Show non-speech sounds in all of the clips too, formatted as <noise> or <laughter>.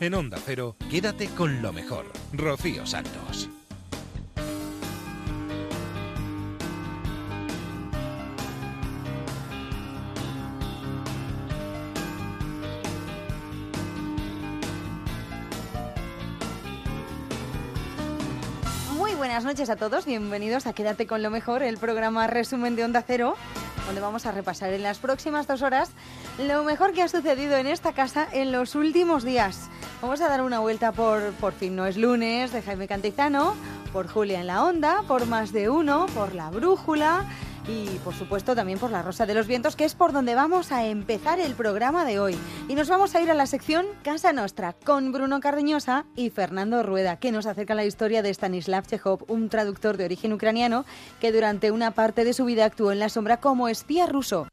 En Onda Cero, quédate con lo mejor. Rocío Santos. Muy buenas noches a todos, bienvenidos a Quédate con lo mejor, el programa resumen de Onda Cero, donde vamos a repasar en las próximas dos horas lo mejor que ha sucedido en esta casa en los últimos días. Vamos a dar una vuelta por Por fin no es lunes de Jaime Cantizano, por Julia en la Onda, por Más de Uno, por La Brújula y por supuesto también por La Rosa de los Vientos, que es por donde vamos a empezar el programa de hoy. Y nos vamos a ir a la sección Casa Nostra con Bruno Cardeñosa y Fernando Rueda, que nos acerca la historia de Stanislav Chekhov, un traductor de origen ucraniano que durante una parte de su vida actuó en la sombra como espía ruso.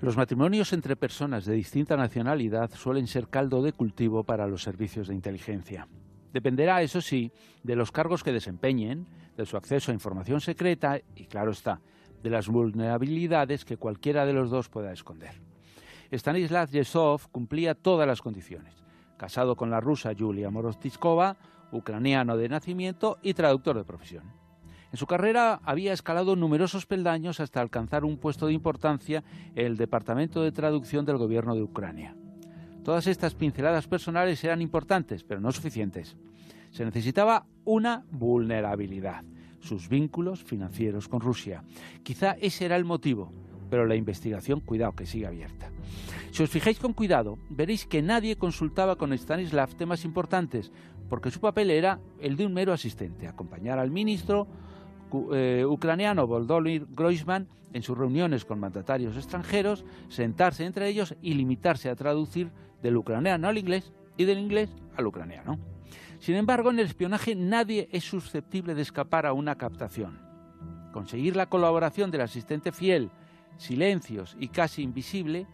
Los matrimonios entre personas de distinta nacionalidad suelen ser caldo de cultivo para los servicios de inteligencia. Dependerá, eso sí, de los cargos que desempeñen, de su acceso a información secreta y, claro está, de las vulnerabilidades que cualquiera de los dos pueda esconder. Stanislav Yesov cumplía todas las condiciones. Casado con la rusa Yulia Moroztskova, ucraniano de nacimiento y traductor de profesión. En su carrera había escalado numerosos peldaños hasta alcanzar un puesto de importancia en el Departamento de Traducción del Gobierno de Ucrania. Todas estas pinceladas personales eran importantes, pero no suficientes. Se necesitaba una vulnerabilidad, sus vínculos financieros con Rusia. Quizá ese era el motivo, pero la investigación, cuidado, que sigue abierta. Si os fijáis con cuidado, veréis que nadie consultaba con Stanislav temas importantes, porque su papel era el de un mero asistente, acompañar al ministro eh, ucraniano Volodymyr Groisman en sus reuniones con mandatarios extranjeros, sentarse entre ellos y limitarse a traducir del ucraniano al inglés y del inglés al ucraniano. Sin embargo, en el espionaje nadie es susceptible de escapar a una captación. Conseguir la colaboración del asistente fiel, silencios y casi invisible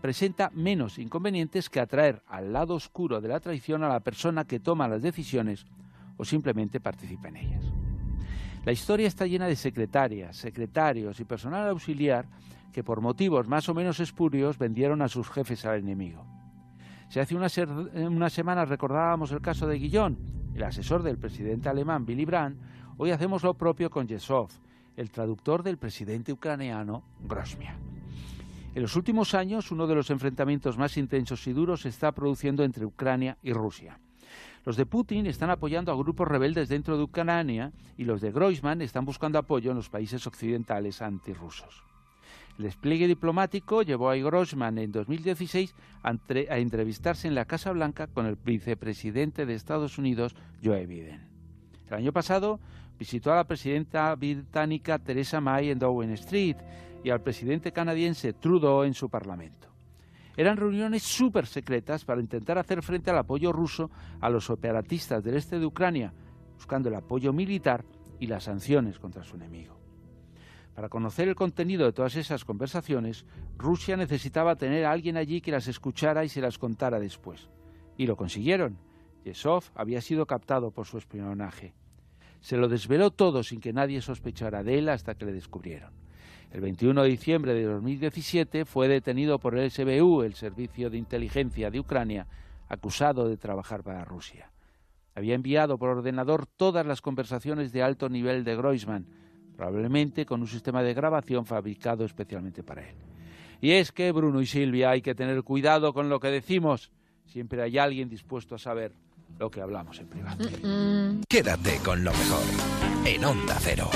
presenta menos inconvenientes que atraer al lado oscuro de la traición a la persona que toma las decisiones o simplemente participa en ellas. La historia está llena de secretarias, secretarios y personal auxiliar que por motivos más o menos espurios vendieron a sus jefes al enemigo. Si hace unas, semanas recordábamos el caso de Guillón, el asesor del presidente alemán Willy Brandt, hoy hacemos lo propio con Yesov, el traductor del presidente ucraniano Grosmia. En los últimos años, uno de los enfrentamientos más intensos y duros se está produciendo entre Ucrania y Rusia. Los de Putin están apoyando a grupos rebeldes dentro de Ucrania y los de Groisman están buscando apoyo en los países occidentales antirrusos. El despliegue diplomático llevó a Groisman en 2016 a entrevistarse en la Casa Blanca con el vicepresidente de Estados Unidos, Joe Biden. El año pasado visitó a la presidenta británica Theresa May en Downing Street y al presidente canadiense Trudeau en su parlamento. Eran reuniones súper secretas para intentar hacer frente al apoyo ruso a los operatistas del este de Ucrania, buscando el apoyo militar y las sanciones contra su enemigo. Para conocer el contenido de todas esas conversaciones, Rusia necesitaba tener a alguien allí que las escuchara y se las contara después. Y lo consiguieron. Yesov había sido captado por su espionaje. Se lo desveló todo sin que nadie sospechara de él hasta que le descubrieron. El 21 de diciembre de 2017 fue detenido por el SBU, el Servicio de Inteligencia de Ucrania, acusado de trabajar para Rusia. Había enviado por ordenador todas las conversaciones de alto nivel de Groisman, probablemente con un sistema de grabación fabricado especialmente para él. Y es que, Bruno y Silvia, hay que tener cuidado con lo que decimos. Siempre hay alguien dispuesto a saber lo que hablamos en privado. Quédate con lo mejor en Onda Cero.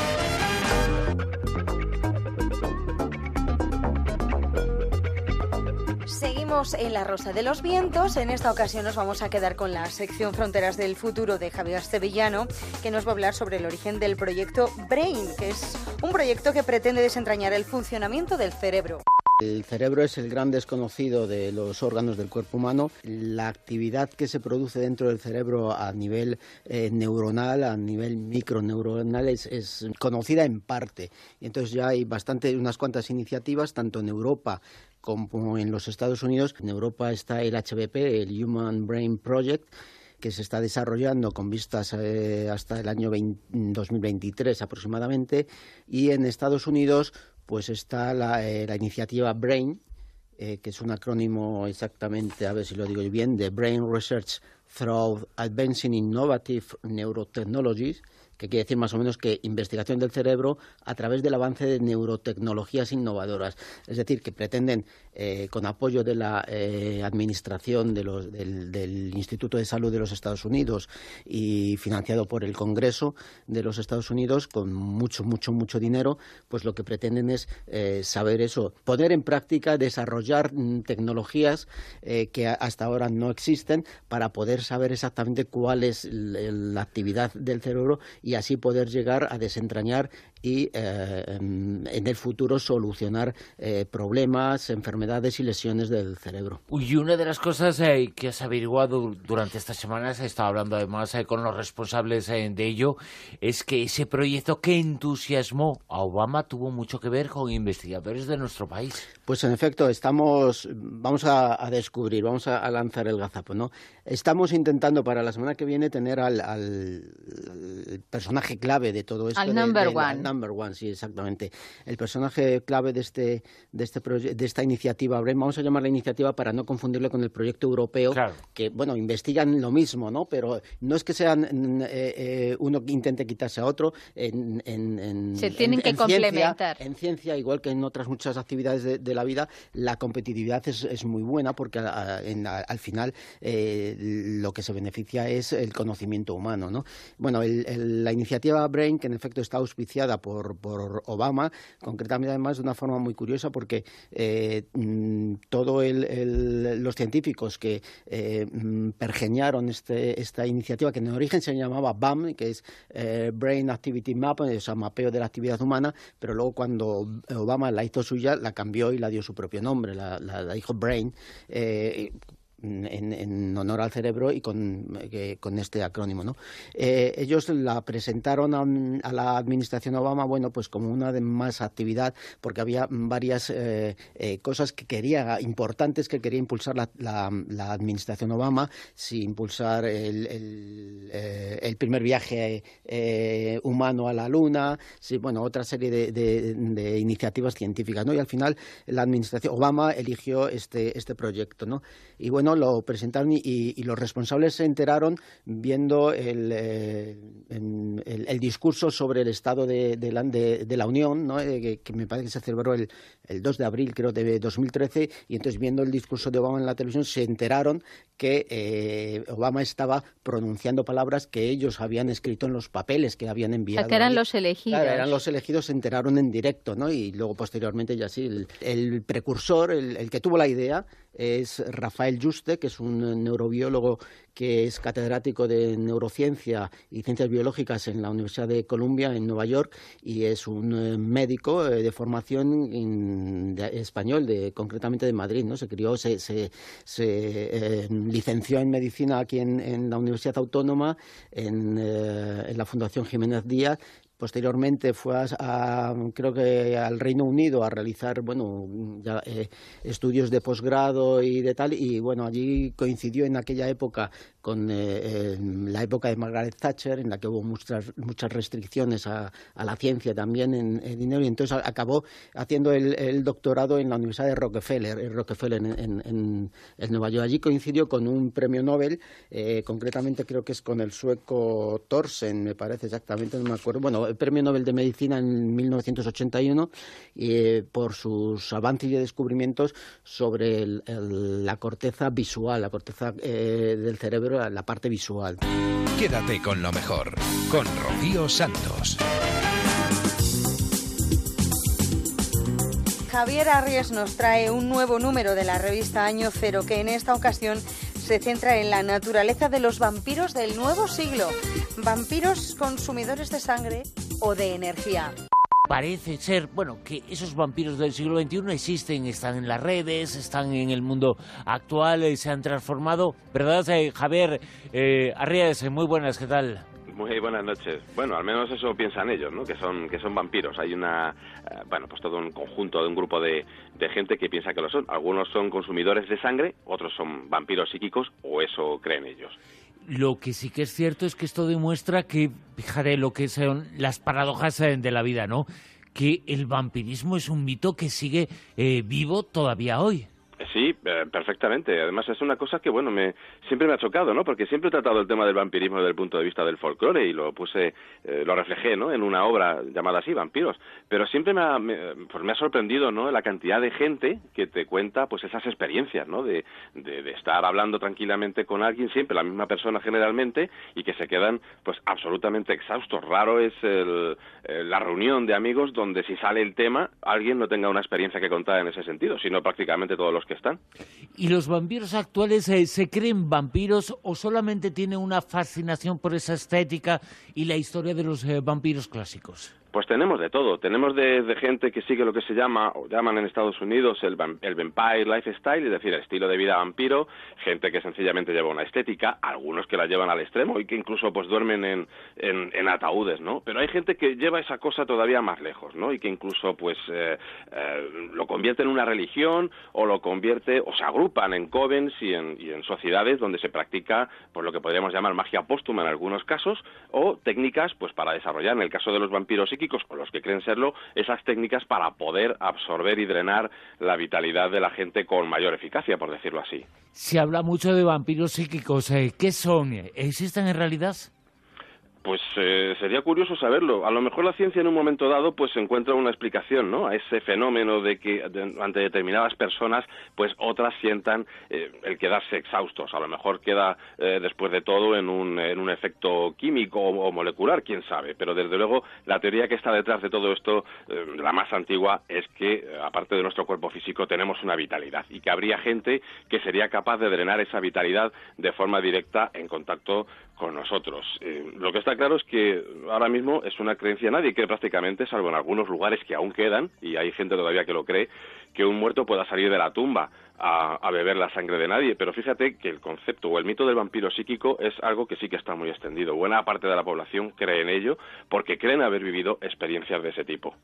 Seguimos en La Rosa de los Vientos. En esta ocasión nos vamos a quedar con la sección Fronteras del Futuro de Javier Sevillano, que nos va a hablar sobre el origen del proyecto Brain, que es un proyecto que pretende desentrañar el funcionamiento del cerebro. El cerebro es el gran desconocido de los órganos del cuerpo humano. La actividad que se produce dentro del cerebro a nivel eh, neuronal, a nivel microneuronal, es, conocida en parte. Entonces ya hay bastante, unas cuantas iniciativas, tanto en Europa como en los Estados Unidos. En Europa está el HBP, el Human Brain Project que se está desarrollando con vistas eh, hasta el año 2023 aproximadamente y en Estados Unidos pues está la, eh, iniciativa BRAIN, eh, que es un acrónimo exactamente, a ver si lo digo bien, de Brain Research through advancing innovative neurotechnologies, que quiere decir más o menos que investigación del cerebro a través del avance de neurotecnologías innovadoras. Es decir, que pretenden, eh, con apoyo de la eh, administración del, Instituto de Salud de los Estados Unidos y financiado por el Congreso de los Estados Unidos, con mucho, mucho, mucho dinero, pues lo que pretenden es eh, saber eso, poner en práctica, desarrollar mm, tecnologías que hasta ahora no existen para poder saber exactamente cuál es la actividad del cerebro y así poder llegar a desentrañar y eh, en el futuro solucionar eh, problemas, enfermedades y lesiones del cerebro. Y una de las cosas eh, que has averiguado durante estas semanas, he estado hablando además con los responsables de ello, es que ese proyecto que entusiasmó a Obama tuvo mucho que ver con investigadores de nuestro país. Pues en efecto, estamos, vamos a, descubrir, vamos a, lanzar el gazapo, ¿no? Estamos intentando para la semana que viene tener al, personaje clave de todo esto. Al number one number one, sí, exactamente. El personaje clave de este de este de esta iniciativa, vamos a llamar la iniciativa para no confundirle con el proyecto europeo, que bueno investigan lo mismo, ¿no? Pero no es que sean eh, eh, uno que intente quitarse a otro. En, Se tienen que complementar. en ciencia, igual que en otras muchas actividades de, la vida, la competitividad es, muy buena porque al final eh, lo que se beneficia es el conocimiento humano, ¿no? Bueno, la iniciativa Brain, que en efecto está auspiciada por, Obama, concretamente además de una forma muy curiosa porque eh, mm, todos los científicos que eh, mm, pergeñaron este, esta iniciativa, que en origen se llamaba BAM, que es eh, Brain Activity Map, o sea, mapeo de la actividad humana, pero luego cuando Obama la hizo suya, la cambió y la dio su propio nombre, la, la dijo Brain en, honor al cerebro y con, con este acrónimo. ¿no? Eh, ellos la presentaron a, la administración Obama, bueno, pues como una de más actividad, porque había varias eh, eh, cosas que quería, importantes que quería impulsar la, la, administración Obama, si impulsar el, el, primer viaje humano a la Luna, si, bueno, otra serie de, de, iniciativas científicas, ¿no? Y al final la administración Obama eligió este, este proyecto, ¿no? Y bueno, lo presentaron y, los responsables se enteraron viendo el, eh, el, discurso sobre el estado de, de, la, Unión, ¿no? Eh, que, me parece que se celebró el, el 2 de abril, creo, de 2013, y entonces viendo el discurso de Obama en la televisión se enteraron que eh, Obama estaba pronunciando palabras que ellos habían escrito en los papeles que habían enviado. que eran los elegidos. eran los elegidos, se enteraron en directo, ¿no? Y luego posteriormente ya sí, el, precursor, el, que tuvo la idea, es Rafael Juste, que es un neurobiólogo que es catedrático de neurociencia y ciencias biológicas en la Universidad de Columbia, en Nueva York, y es un eh, médico eh, de formación español, de, concretamente de Madrid. ¿no? Se crió, se, se, eh, licenció en medicina aquí en, la Universidad Autónoma, en, en la Fundación Jiménez Díaz, Posteriormente fue a, creo que al Reino Unido a realizar bueno eh, estudios de posgrado y de tal y bueno allí coincidió en aquella época con eh, la época de Margaret Thatcher en la que hubo muchas muchas restricciones a, la ciencia también en, dinero y entonces acabó haciendo el, doctorado en la Universidad de Rockefeller, Rockefeller en, Nueva York. Allí coincidió con un premio Nobel, eh, concretamente creo que es con el sueco Thorsen, me parece exactamente, no me acuerdo. Bueno, el Premio Nobel de Medicina en 1981 eh, por sus avances y descubrimientos sobre la corteza visual, la corteza eh, del cerebro, la parte visual. Quédate con lo mejor, con Rocío Santos. Javier Arries nos trae un nuevo número de la revista Año Cero que en esta ocasión se centra en la naturaleza de los vampiros del nuevo siglo. Vampiros consumidores de sangre o de energía. Parece ser, bueno, que esos vampiros del siglo XXI existen, están en las redes, están en el mundo actual, y se han transformado. ¿Verdad, eh, Javier eh, Arrías? Muy buenas, ¿qué tal? Muy buenas noches. Bueno, al menos eso piensan ellos, ¿no? Que son que son vampiros. Hay una, eh, bueno, pues todo un conjunto de un grupo de gente que piensa que lo son. Algunos son consumidores de sangre, otros son vampiros psíquicos, o eso creen ellos. Lo que sí que es cierto es que esto demuestra que, fíjate, lo que son las paradojas eh, de la vida, ¿no? Que el vampirismo es un mito que sigue eh, vivo todavía hoy. Sí, Eh, perfectamente. Además es una cosa que bueno me siempre me ha chocado, ¿no? Porque siempre he tratado el tema del vampirismo desde el punto de vista del folclore y lo puse, eh, lo reflejé, ¿no? En una obra llamada así, Vampiros. Pero siempre me ha, pues me ha sorprendido, ¿no? La cantidad de gente que te cuenta, pues esas experiencias, ¿no? De, de, estar hablando tranquilamente con alguien, siempre la misma persona generalmente, y que se quedan, pues absolutamente exhaustos. Raro es el, eh, la reunión de amigos donde si sale el tema alguien no tenga una experiencia que contar en ese sentido, sino prácticamente todos los que ¿Y los vampiros actuales eh, se creen vampiros o solamente tienen una fascinación por esa estética y la historia de los eh, vampiros clásicos? Pues tenemos de todo. Tenemos de, gente que sigue lo que se llama, o llaman en Estados Unidos, el, el vampire lifestyle, es decir, el estilo de vida vampiro, gente que sencillamente lleva una estética, algunos que la llevan al extremo y que incluso pues duermen en, en, ataúdes, ¿no? Pero hay gente que lleva esa cosa todavía más lejos, ¿no? Y que incluso pues eh, eh, lo convierte en una religión o lo convierte, o se agrupan en covens y en, y en sociedades donde se practica pues lo que podríamos llamar magia póstuma en algunos casos o técnicas pues para desarrollar, en el caso de los vampiros o los que creen serlo, esas técnicas para poder absorber y drenar la vitalidad de la gente con mayor eficacia, por decirlo así. Se habla mucho de vampiros psíquicos. Eh, ¿Qué son? ¿Existen en realidad? Pues eh, sería curioso saberlo. A lo mejor la ciencia en un momento dado pues encuentra una explicación, ¿no? A ese fenómeno de que ante determinadas personas pues otras sientan eh, el quedarse exhaustos. A lo mejor queda eh, después de todo en un, en un efecto químico o, molecular, quién sabe. Pero desde luego la teoría que está detrás de todo esto, la más antigua, es que aparte de nuestro cuerpo físico tenemos una vitalidad y que habría gente que sería capaz de drenar esa vitalidad de forma directa en contacto con nosotros. lo que está claro es que ahora mismo es una creencia, nadie cree prácticamente, salvo en algunos lugares que aún quedan, y hay gente todavía que lo cree, que un muerto pueda salir de la tumba a, beber la sangre de nadie. Pero fíjate que el concepto o el mito del vampiro psíquico es algo que sí que está muy extendido. Buena parte de la población cree en ello porque creen haber vivido experiencias de ese tipo.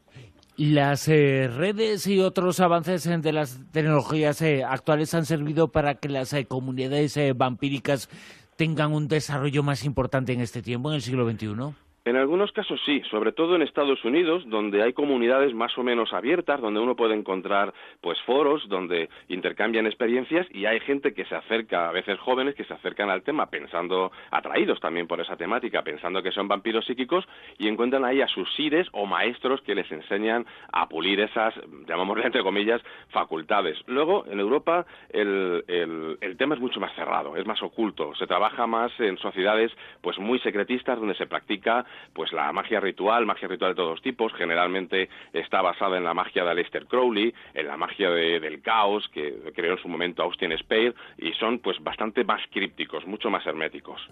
Las eh, redes y otros avances de las tecnologías eh, actuales han servido para que las eh, comunidades vampíricas tengan un desarrollo más importante en este tiempo, en el siglo XXI? En algunos casos sí, sobre todo en Estados Unidos, donde hay comunidades más o menos abiertas, donde uno puede encontrar pues foros donde intercambian experiencias y hay gente que se acerca, a veces jóvenes que se acercan al tema pensando atraídos también por esa temática, pensando que son vampiros psíquicos y encuentran ahí a sus sires o maestros que les enseñan a pulir esas, llamámosle entre comillas, facultades. Luego, en Europa el, el, el tema es mucho más cerrado, es más oculto, se trabaja más en sociedades pues muy secretistas donde se practica pues la magia ritual, magia ritual de todos tipos, generalmente está basada en la magia de Aleister Crowley, en la magia de, del caos que creó en su momento Austin Spade y son pues bastante más crípticos, mucho más herméticos.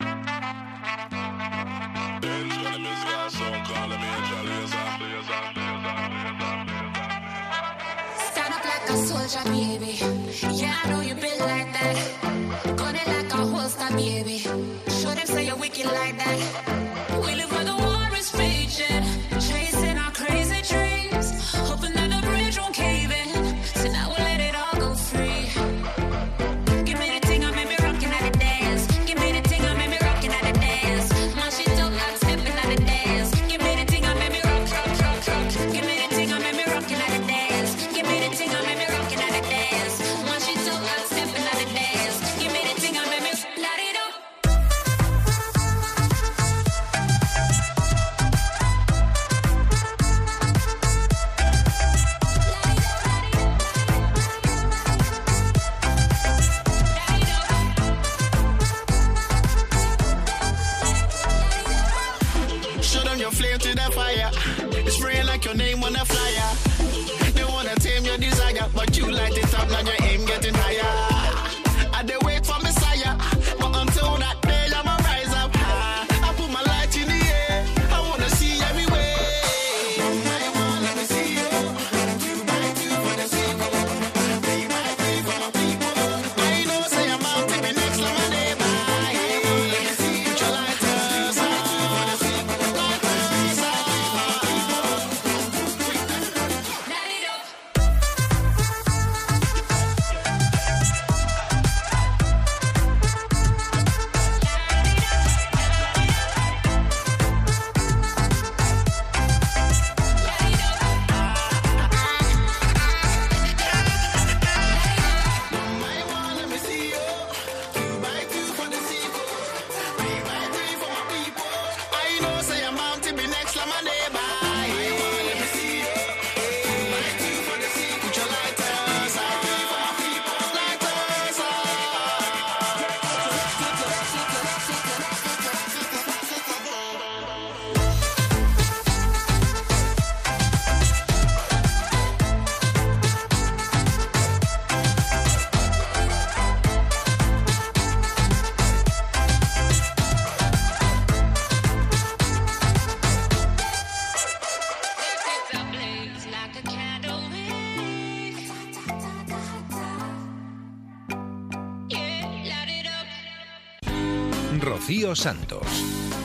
Rocío Santos.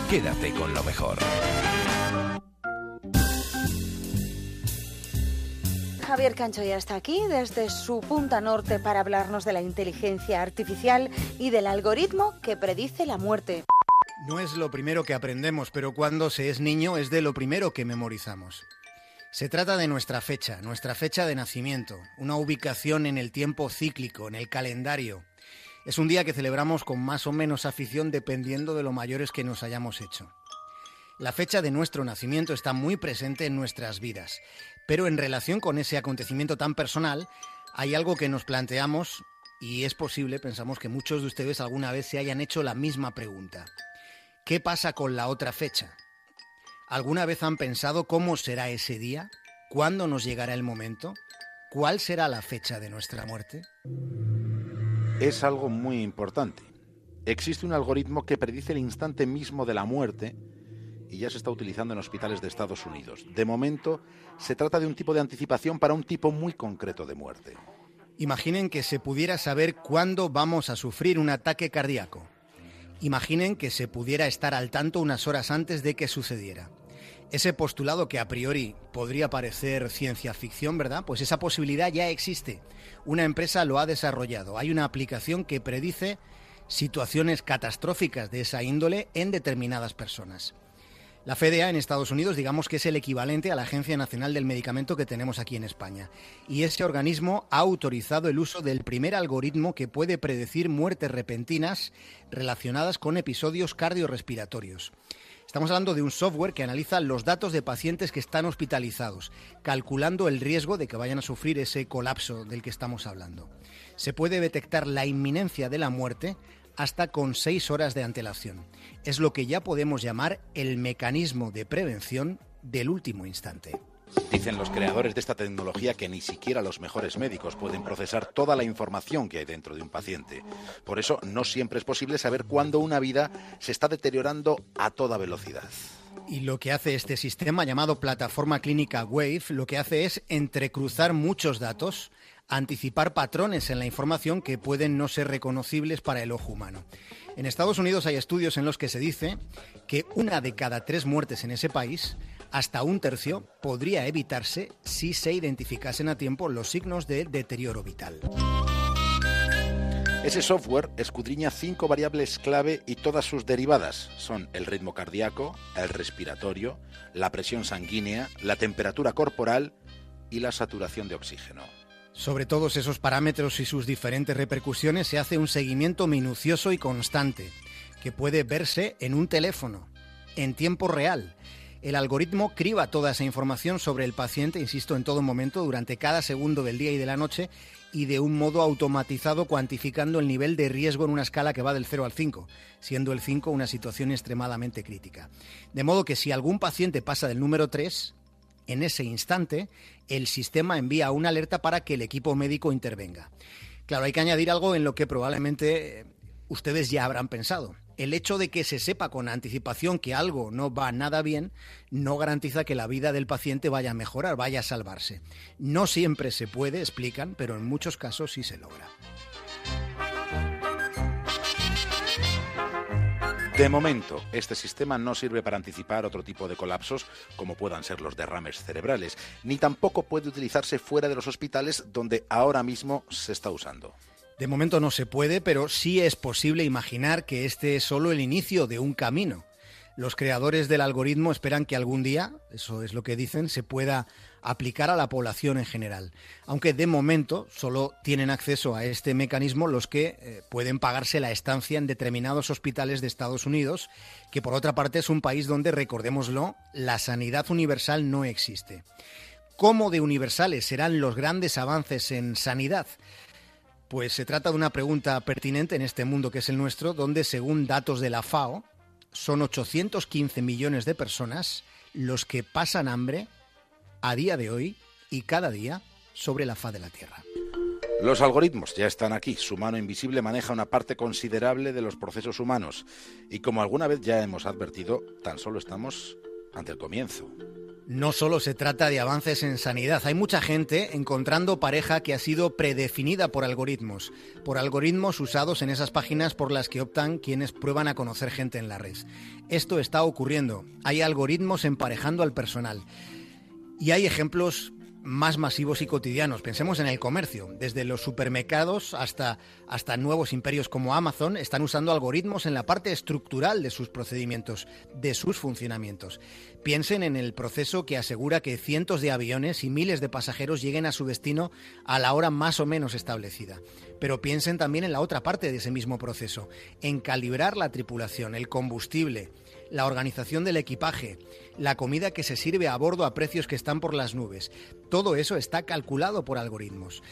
Quédate con lo mejor. Javier Cancho ya está aquí desde su punta norte para hablarnos de la inteligencia artificial y del algoritmo que predice la muerte. No es lo primero que aprendemos, pero cuando se es niño es de lo primero que memorizamos. Se trata de nuestra fecha, nuestra fecha de nacimiento, una ubicación en el tiempo cíclico, en el calendario. Es un día que celebramos con más o menos afición dependiendo de lo mayores que nos hayamos hecho. La fecha de nuestro nacimiento está muy presente en nuestras vidas, pero en relación con ese acontecimiento tan personal, hay algo que nos planteamos y es posible, pensamos que muchos de ustedes alguna vez se hayan hecho la misma pregunta. ¿Qué pasa con la otra fecha? ¿Alguna vez han pensado cómo será ese día? ¿Cuándo nos llegará el momento? ¿Cuál será la fecha de nuestra muerte? Es algo muy importante. Existe un algoritmo que predice el instante mismo de la muerte y ya se está utilizando en hospitales de Estados Unidos. De momento, se trata de un tipo de anticipación para un tipo muy concreto de muerte. Imaginen que se pudiera saber cuándo vamos a sufrir un ataque cardíaco. Imaginen que se pudiera estar al tanto unas horas antes de que sucediera. Ese postulado que a priori podría parecer ciencia ficción, ¿verdad? Pues esa posibilidad ya existe. Una empresa lo ha desarrollado. Hay una aplicación que predice situaciones catastróficas de esa índole en determinadas personas. La FDA en Estados Unidos, digamos que es el equivalente a la Agencia Nacional del Medicamento que tenemos aquí en España. Y ese organismo ha autorizado el uso del primer algoritmo que puede predecir muertes repentinas relacionadas con episodios cardiorrespiratorios. Estamos hablando de un software que analiza los datos de pacientes que están hospitalizados, calculando el riesgo de que vayan a sufrir ese colapso del que estamos hablando. Se puede detectar la inminencia de la muerte hasta con seis horas de antelación. Es lo que ya podemos llamar el mecanismo de prevención del último instante. Dicen los creadores de esta tecnología que ni siquiera los mejores médicos pueden procesar toda la información que hay dentro de un paciente. Por eso no siempre es posible saber cuándo una vida se está deteriorando a toda velocidad. Y lo que hace este sistema llamado plataforma clínica Wave, lo que hace es entrecruzar muchos datos, anticipar patrones en la información que pueden no ser reconocibles para el ojo humano. En Estados Unidos hay estudios en los que se dice que una de cada tres muertes en ese país, hasta un tercio, podría evitarse si se identificasen a tiempo los signos de deterioro vital. Ese software escudriña cinco variables clave y todas sus derivadas. Son el ritmo cardíaco, el respiratorio, la presión sanguínea, la temperatura corporal y la saturación de oxígeno. Sobre todos esos parámetros y sus diferentes repercusiones se hace un seguimiento minucioso y constante, que puede verse en un teléfono, en tiempo real. El algoritmo criba toda esa información sobre el paciente, insisto, en todo momento, durante cada segundo del día y de la noche, y de un modo automatizado cuantificando el nivel de riesgo en una escala que va del 0 al 5, siendo el 5 una situación extremadamente crítica. De modo que si algún paciente pasa del número 3, en ese instante, el sistema envía una alerta para que el equipo médico intervenga. Claro, hay que añadir algo en lo que probablemente eh, ustedes ya habrán pensado. El hecho de que se sepa con anticipación que algo no va nada bien no garantiza que la vida del paciente vaya a mejorar, vaya a salvarse. No siempre se puede, explican, pero en muchos casos sí se logra. De momento, este sistema no sirve para anticipar otro tipo de colapsos como puedan ser los derrames cerebrales, ni tampoco puede utilizarse fuera de los hospitales donde ahora mismo se está usando. De momento no se puede, pero sí es posible imaginar que este es solo el inicio de un camino. Los creadores del algoritmo esperan que algún día, eso es lo que dicen, se pueda aplicar a la población en general. Aunque de momento solo tienen acceso a este mecanismo los que eh, pueden pagarse la estancia en determinados hospitales de Estados Unidos, que por otra parte es un país donde, recordémoslo, la sanidad universal no existe. ¿Cómo de universales serán los grandes avances en sanidad? Pues se trata de una pregunta pertinente en este mundo que es el nuestro, donde según datos de la FAO, son 815 millones de personas los que pasan hambre a día de hoy y cada día sobre la faz de la Tierra. Los algoritmos ya están aquí. Su mano invisible maneja una parte considerable de los procesos humanos. Y como alguna vez ya hemos advertido, tan solo estamos ante el comienzo. No solo se trata de avances en sanidad. Hay mucha gente encontrando pareja que ha sido predefinida por algoritmos, por algoritmos usados en esas páginas por las que optan quienes prueban a conocer gente en la red. Esto está ocurriendo. Hay algoritmos emparejando al personal. Y hay ejemplos más masivos y cotidianos. Pensemos en el comercio. Desde los supermercados hasta, hasta nuevos imperios como Amazon están usando algoritmos en la parte estructural de sus procedimientos, de sus funcionamientos. Piensen en el proceso que asegura que cientos de aviones y miles de pasajeros lleguen a su destino a la hora más o menos establecida. Pero piensen también en la otra parte de ese mismo proceso, en calibrar la tripulación, el combustible, la organización del equipaje, la comida que se sirve a bordo a precios que están por las nubes. Todo eso está calculado por algoritmos.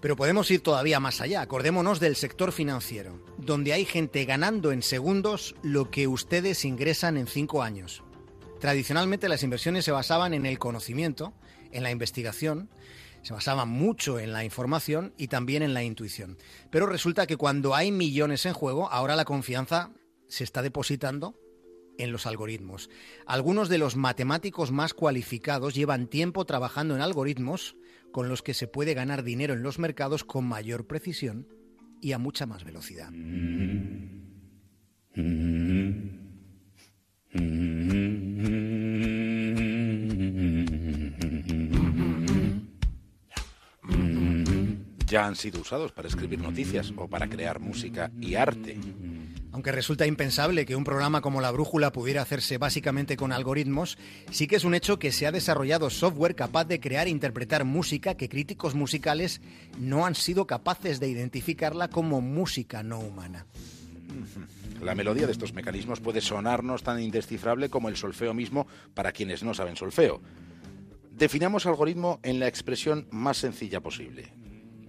Pero podemos ir todavía más allá. Acordémonos del sector financiero, donde hay gente ganando en segundos lo que ustedes ingresan en cinco años. Tradicionalmente las inversiones se basaban en el conocimiento, en la investigación, se basaban mucho en la información y también en la intuición. Pero resulta que cuando hay millones en juego, ahora la confianza se está depositando en los algoritmos. Algunos de los matemáticos más cualificados llevan tiempo trabajando en algoritmos con los que se puede ganar dinero en los mercados con mayor precisión y a mucha más velocidad. Ya han sido usados para escribir noticias o para crear música y arte. Aunque resulta impensable que un programa como La Brújula pudiera hacerse básicamente con algoritmos, sí que es un hecho que se ha desarrollado software capaz de crear e interpretar música que críticos musicales no han sido capaces de identificarla como música no humana. La melodía de estos mecanismos puede sonarnos tan indescifrable como el solfeo mismo para quienes no saben solfeo. Definamos algoritmo en la expresión más sencilla posible.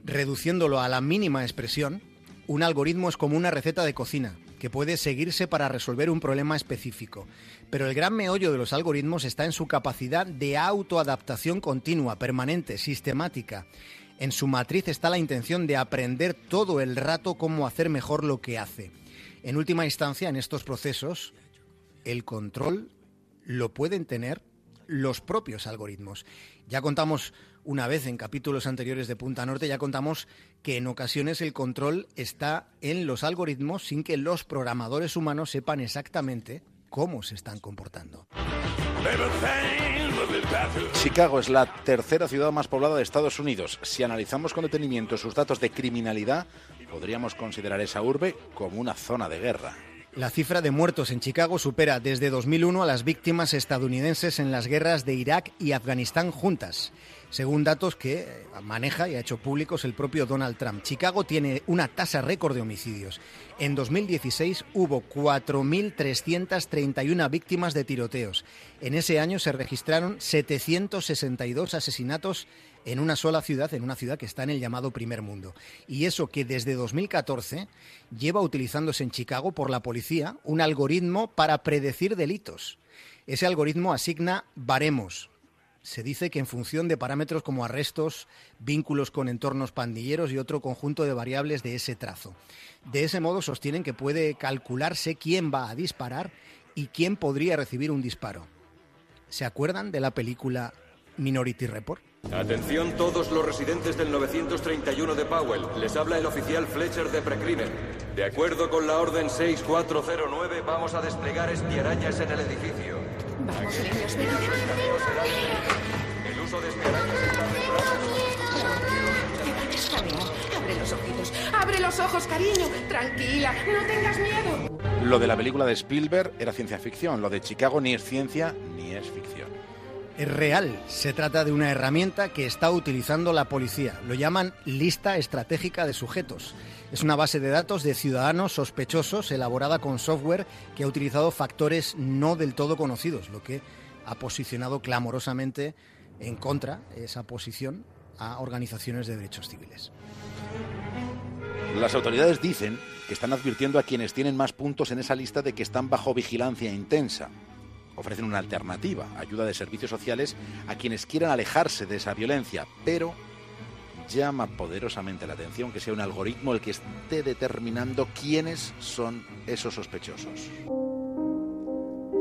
Reduciéndolo a la mínima expresión, un algoritmo es como una receta de cocina que puede seguirse para resolver un problema específico. Pero el gran meollo de los algoritmos está en su capacidad de autoadaptación continua, permanente, sistemática. En su matriz está la intención de aprender todo el rato cómo hacer mejor lo que hace. En última instancia, en estos procesos, el control lo pueden tener los propios algoritmos. Ya contamos una vez en capítulos anteriores de Punta Norte, ya contamos que en ocasiones el control está en los algoritmos sin que los programadores humanos sepan exactamente cómo se están comportando. Chicago es la tercera ciudad más poblada de Estados Unidos. Si analizamos con detenimiento sus datos de criminalidad, podríamos considerar esa urbe como una zona de guerra. La cifra de muertos en Chicago supera desde 2001 a las víctimas estadounidenses en las guerras de Irak y Afganistán juntas según datos que maneja y ha hecho públicos el propio Donald Trump. Chicago tiene una tasa récord de homicidios. En 2016 hubo 4.331 víctimas de tiroteos. En ese año se registraron 762 asesinatos en una sola ciudad, en una ciudad que está en el llamado primer mundo. Y eso que desde 2014 lleva utilizándose en Chicago por la policía un algoritmo para predecir delitos. Ese algoritmo asigna baremos, se dice que en función de parámetros como arrestos, vínculos con entornos pandilleros y otro conjunto de variables de ese trazo. De ese modo sostienen que puede calcularse quién va a disparar y quién podría recibir un disparo. ¿Se acuerdan de la película Minority Report? Atención todos los residentes del 931 de Powell. Les habla el oficial Fletcher de Precrimen. De acuerdo con la orden 6409, vamos a desplegar espiarañas en el edificio. Vamos, niños, El uso de espiarañas está Cariño, abre los ojitos. Abre los ojos, cariño. Tranquila, no tengas miedo. Lo de la película de Spielberg era ciencia ficción. Lo de Chicago ni es ciencia ni es ficción. Es real. Se trata de una herramienta que está utilizando la policía. Lo llaman lista estratégica de sujetos. Es una base de datos de ciudadanos sospechosos elaborada con software que ha utilizado factores no del todo conocidos, lo que ha posicionado clamorosamente en contra esa posición a organizaciones de derechos civiles. Las autoridades dicen que están advirtiendo a quienes tienen más puntos en esa lista de que están bajo vigilancia intensa. Ofrecen una alternativa, ayuda de servicios sociales a quienes quieran alejarse de esa violencia, pero llama poderosamente la atención que sea un algoritmo el que esté determinando quiénes son esos sospechosos.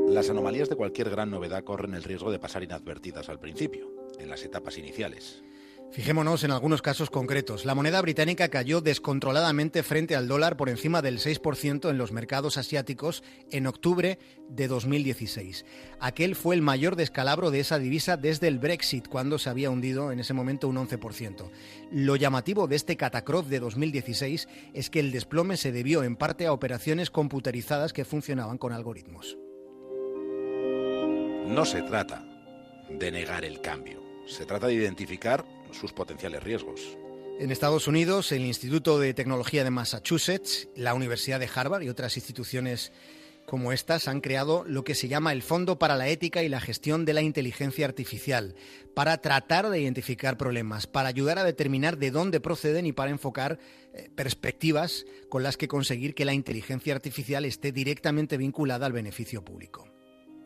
Las anomalías de cualquier gran novedad corren el riesgo de pasar inadvertidas al principio, en las etapas iniciales. Fijémonos en algunos casos concretos. La moneda británica cayó descontroladamente frente al dólar por encima del 6% en los mercados asiáticos en octubre de 2016. Aquel fue el mayor descalabro de esa divisa desde el Brexit, cuando se había hundido en ese momento un 11%. Lo llamativo de este catacroft de 2016 es que el desplome se debió en parte a operaciones computarizadas que funcionaban con algoritmos. No se trata de negar el cambio, se trata de identificar sus potenciales riesgos. En Estados Unidos, el Instituto de Tecnología de Massachusetts, la Universidad de Harvard y otras instituciones como estas han creado lo que se llama el Fondo para la Ética y la Gestión de la Inteligencia Artificial, para tratar de identificar problemas, para ayudar a determinar de dónde proceden y para enfocar eh, perspectivas con las que conseguir que la inteligencia artificial esté directamente vinculada al beneficio público.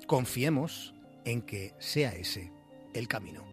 Confiemos en que sea ese el camino.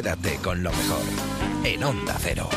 Quédate con lo mejor en Onda Cero.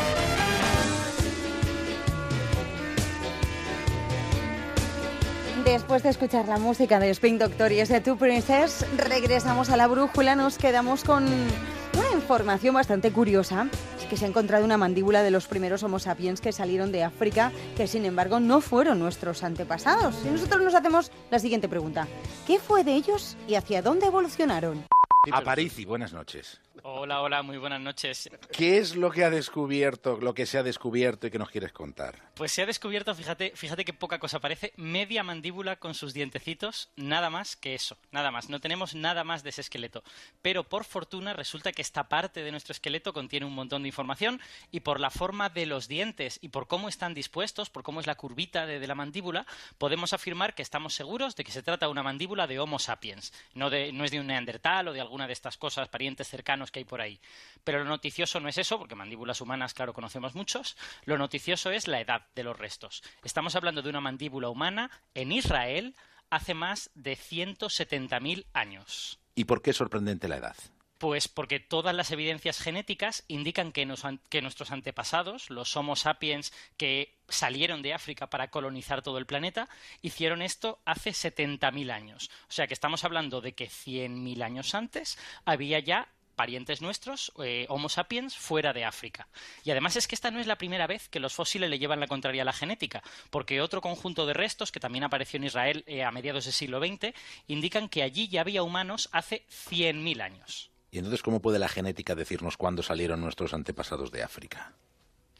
Después de escuchar la música de Spin Doctor y ese Two Princess, regresamos a la brújula. Nos quedamos con una información bastante curiosa. Es que se ha encontrado una mandíbula de los primeros Homo sapiens que salieron de África, que sin embargo no fueron nuestros antepasados. Y nosotros nos hacemos la siguiente pregunta: ¿Qué fue de ellos y hacia dónde evolucionaron? Aparici, buenas noches. Hola, hola, muy buenas noches. ¿Qué es lo que ha descubierto, lo que se ha descubierto y que nos quieres contar? Pues se ha descubierto, fíjate, fíjate qué poca cosa parece, media mandíbula con sus dientecitos, nada más que eso, nada más. No tenemos nada más de ese esqueleto. Pero por fortuna resulta que esta parte de nuestro esqueleto contiene un montón de información y por la forma de los dientes y por cómo están dispuestos, por cómo es la curvita de, de la mandíbula, podemos afirmar que estamos seguros de que se trata de una mandíbula de Homo sapiens, no, de, no es de un neandertal o de alguna de estas cosas, parientes cercanos que hay por ahí. Pero lo noticioso no es eso, porque mandíbulas humanas, claro, conocemos muchos. Lo noticioso es la edad de los restos. Estamos hablando de una mandíbula humana en Israel hace más de 170.000 años. ¿Y por qué es sorprendente la edad? Pues porque todas las evidencias genéticas indican que, nuestros antepasados, los Homo sapiens que salieron de África para colonizar todo el planeta, hicieron esto hace 70.000 años. O sea que estamos hablando de que 100.000 años antes había ya parientes nuestros, eh, Homo sapiens, fuera de África. Y además es que esta no es la primera vez que los fósiles le llevan la contraria a la genética, porque otro conjunto de restos, que también apareció en Israel eh, a mediados del siglo XX, indican que allí ya había humanos hace 100.000 años. ¿Y entonces cómo puede la genética decirnos cuándo salieron nuestros antepasados de África?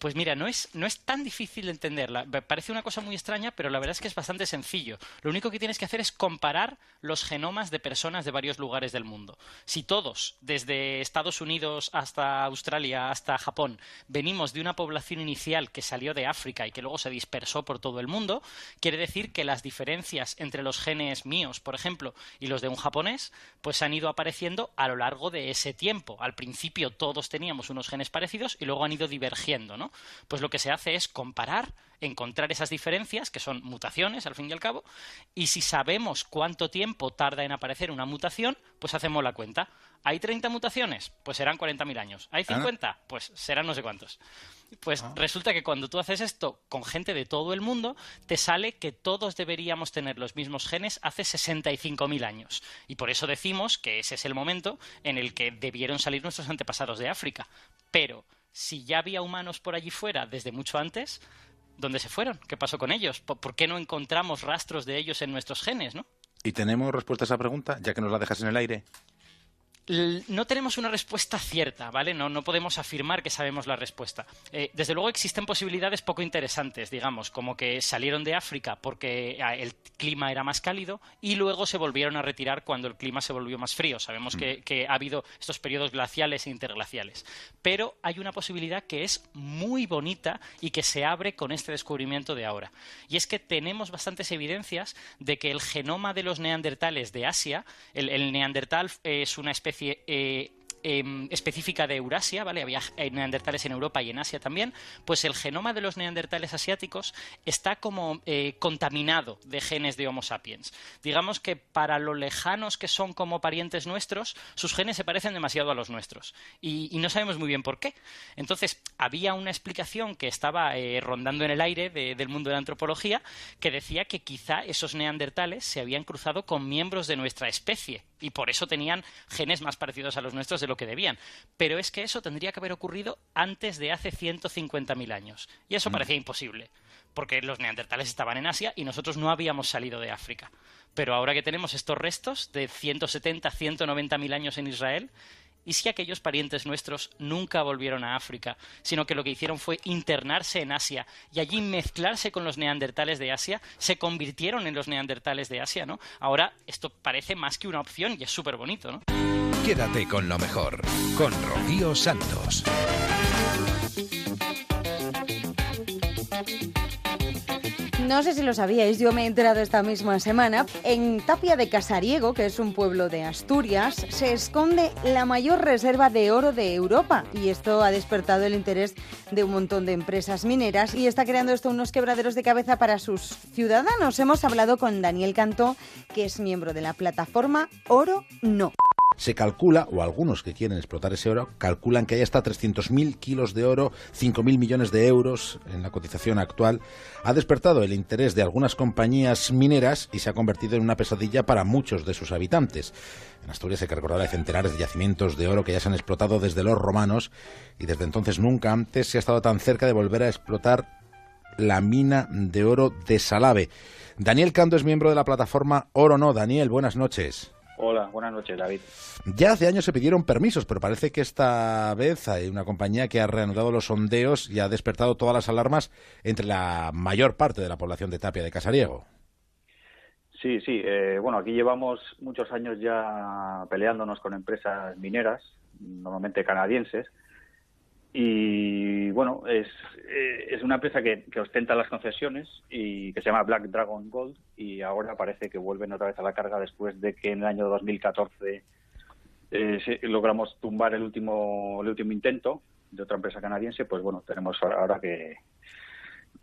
Pues mira, no es, no es tan difícil de entenderla. Parece una cosa muy extraña, pero la verdad es que es bastante sencillo. Lo único que tienes que hacer es comparar los genomas de personas de varios lugares del mundo. Si todos, desde Estados Unidos hasta Australia, hasta Japón, venimos de una población inicial que salió de África y que luego se dispersó por todo el mundo, quiere decir que las diferencias entre los genes míos, por ejemplo, y los de un japonés, pues han ido apareciendo a lo largo de ese tiempo. Al principio todos teníamos unos genes parecidos y luego han ido divergiendo, ¿no? Pues lo que se hace es comparar, encontrar esas diferencias, que son mutaciones al fin y al cabo, y si sabemos cuánto tiempo tarda en aparecer una mutación, pues hacemos la cuenta. ¿Hay 30 mutaciones? Pues serán 40.000 años. ¿Hay 50? Ah. Pues serán no sé cuántos. Pues ah. resulta que cuando tú haces esto con gente de todo el mundo, te sale que todos deberíamos tener los mismos genes hace 65.000 años. Y por eso decimos que ese es el momento en el que debieron salir nuestros antepasados de África. Pero si ya había humanos por allí fuera desde mucho antes, ¿dónde se fueron? ¿Qué pasó con ellos? ¿Por qué no encontramos rastros de ellos en nuestros genes, no? ¿Y tenemos respuesta a esa pregunta, ya que nos la dejas en el aire? No tenemos una respuesta cierta, ¿vale? No, no podemos afirmar que sabemos la respuesta. Eh, desde luego existen posibilidades poco interesantes, digamos, como que salieron de África porque ah, el clima era más cálido y luego se volvieron a retirar cuando el clima se volvió más frío. Sabemos que, mm. que ha habido estos periodos glaciales e interglaciales. Pero hay una posibilidad que es muy bonita y que se abre con este descubrimiento de ahora. Y es que tenemos bastantes evidencias de que el genoma de los neandertales de Asia, el, el neandertal es una especie eh, em, específica de Eurasia, ¿vale? Había neandertales en Europa y en Asia también, pues el genoma de los neandertales asiáticos está como eh, contaminado de genes de Homo sapiens. Digamos que para lo lejanos que son como parientes nuestros, sus genes se parecen demasiado a los nuestros y, no sabemos muy bien por qué. Entonces, había una explicación que estaba eh, rondando en el aire del mundo de la antropología que decía que quizá esos neandertales se habían cruzado con miembros de nuestra especie y por eso tenían genes más parecidos a los nuestros de lo que debían. Pero es que eso tendría que haber ocurrido antes de hace 150.000 años. Y eso mm. parecía imposible, porque los neandertales estaban en Asia y nosotros no habíamos salido de África. Pero ahora que tenemos estos restos de 170, 190.000 años en Israel, ¿Y si aquellos parientes nuestros nunca volvieron a África, sino que lo que hicieron fue internarse en Asia y allí mezclarse con los neandertales de Asia, se convirtieron en los neandertales de Asia, ¿no? Ahora esto parece más que una opción y es súper bonito, ¿no? Quédate con lo mejor, con Rocío Santos. No sé si lo sabíais, yo me he enterado esta misma semana. En Tapia de Casariego, que es un pueblo de Asturias, se esconde la mayor reserva de oro de Europa. Y esto ha despertado el interés de un montón de empresas mineras y está creando esto unos quebraderos de cabeza para sus ciudadanos. Hemos hablado con Daniel Cantó, que es miembro de la plataforma Oro No. Se calcula, o algunos que quieren explotar ese oro, calculan que hay hasta 300.000 kilos de oro, 5.000 millones de euros en la cotización actual. Ha despertado el interés de algunas compañías mineras y se ha convertido en una pesadilla para muchos de sus habitantes. En Asturias hay que recordar hay centenares de yacimientos de oro que ya se han explotado desde los romanos y desde entonces nunca antes se ha estado tan cerca de volver a explotar la mina de oro de Salave. Daniel Cando es miembro de la plataforma Oro No. Daniel, buenas noches. Hola, buenas noches, David. Ya hace años se pidieron permisos, pero parece que esta vez hay una compañía que ha reanudado los sondeos y ha despertado todas las alarmas entre la mayor parte de la población de Tapia de Casariego. Sí, sí. Eh, bueno, aquí llevamos muchos años ya peleándonos con empresas mineras, normalmente canadienses, y bueno, es, eh, es una empresa que, ostenta las concesiones y que se llama Black Dragon Gold y ahora parece que vuelven otra vez a la carga después de que en el año 2014 eh, logramos tumbar el último, el último intento de otra empresa canadiense. Pues bueno, tenemos ahora que,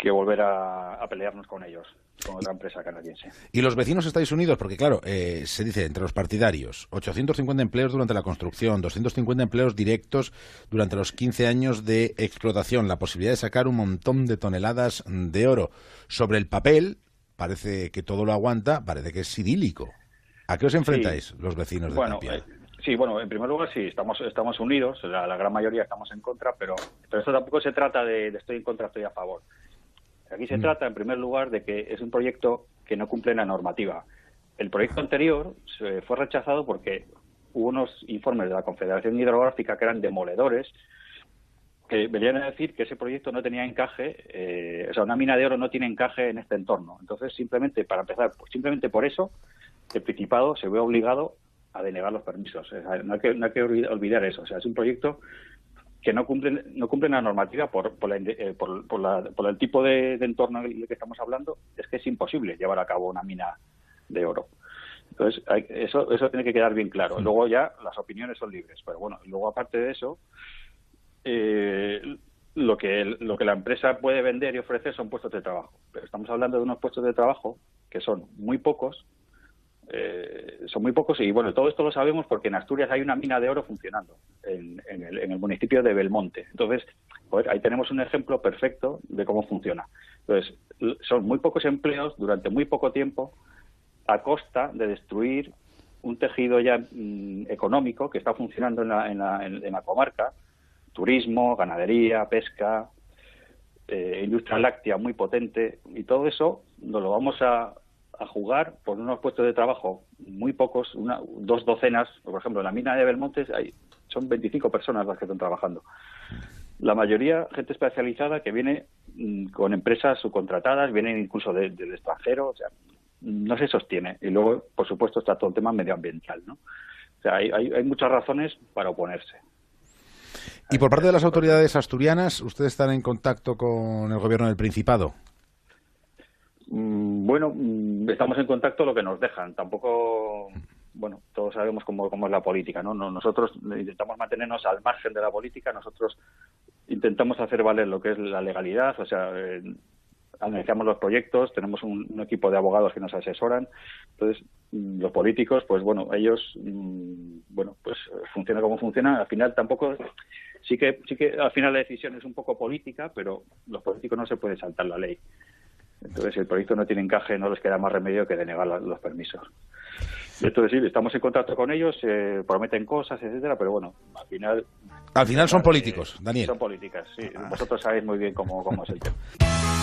que volver a, a pelearnos con ellos, con otra empresa canadiense. Y los vecinos estáis unidos, porque claro, eh, se dice entre los partidarios, 850 empleos durante la construcción, 250 empleos directos durante los 15 años de explotación, la posibilidad de sacar un montón de toneladas de oro. Sobre el papel, parece que todo lo aguanta, parece que es idílico. ¿A qué os enfrentáis los vecinos de Bueno, eh, sí, bueno, en primer lugar sí, estamos, estamos unidos, la, la gran mayoría estamos en contra, pero, pero esto tampoco se trata de, de estoy en contra, estoy a favor. Aquí se Mm. trata, en primer lugar, de que es un proyecto que no cumple la normativa. El proyecto anterior se fue rechazado porque hubo unos informes de la Confederación Hidrográfica que eran demoledores, que venían a decir que ese proyecto no tenía encaje, eh, o sea, una mina de oro no tiene encaje en este entorno. Entonces, simplemente, para empezar, pues, simplemente por eso, el Principado se ve obligado a denegar los permisos. O sea, no, hay que, no hay que olvid- olvidar eso. O sea, es un proyecto que no cumple, no cumple la normativa por, por, la eh, por, por la- por el tipo de, de entorno del que estamos hablando. Es que es imposible llevar a cabo una mina de oro. Entonces, hay- eso, eso tiene que quedar bien claro. Luego ya las opiniones son libres. Pero bueno, luego aparte de eso, eh, lo que lo que la empresa puede vender y ofrecer son puestos de trabajo. Pero estamos hablando de unos puestos de trabajo que son muy pocos, eh, son muy pocos y bueno, todo esto lo sabemos porque en Asturias hay una mina de oro funcionando en, en el, en el municipio de Belmonte. Entonces, ahí tenemos un ejemplo perfecto de cómo funciona. Entonces, son muy pocos empleos durante muy poco tiempo a costa de destruir un tejido ya mm, económico que está funcionando en la, en la, en la comarca, turismo, ganadería, pesca, eh, industria láctea muy potente, y todo eso nos lo vamos a, a jugar por unos puestos de trabajo muy pocos, una, dos docenas, por ejemplo, en la mina de Belmonte hay, son 25 personas las que están trabajando. La mayoría gente especializada que viene mm, con empresas subcontratadas, vienen incluso de- del extranjero, o sea, no se sostiene. Y luego, por supuesto, está todo el tema medioambiental, ¿no? O sea, hay, hay muchas razones para oponerse. Y por parte de las autoridades asturianas, ¿ustedes están en contacto con el gobierno del Principado? Mm, Bueno, mm, estamos en contacto lo que nos dejan. Tampoco, bueno, todos sabemos cómo, es la política, ¿no? No- Nosotros intentamos mantenernos al margen de la política, nosotros intentamos hacer valer lo que es la legalidad, o sea, eh, analizamos los proyectos, tenemos un, un equipo de abogados que nos asesoran, entonces mm, los políticos, pues bueno, ellos, bueno, pues eh, funciona como funciona, al final tampoco, sí que, sí que al final la decisión es un poco política, pero los políticos no se pueden saltar la ley. Entonces, si el proyecto no tiene encaje, no les queda más remedio que denegar los permisos. Entonces, sí, estamos en contacto con ellos, eh, prometen cosas, etcétera, pero bueno, al final. Al final son eh, políticos, Daniel. Son políticas, sí. Vosotros sabéis muy bien cómo, cómo es el tema. <laughs>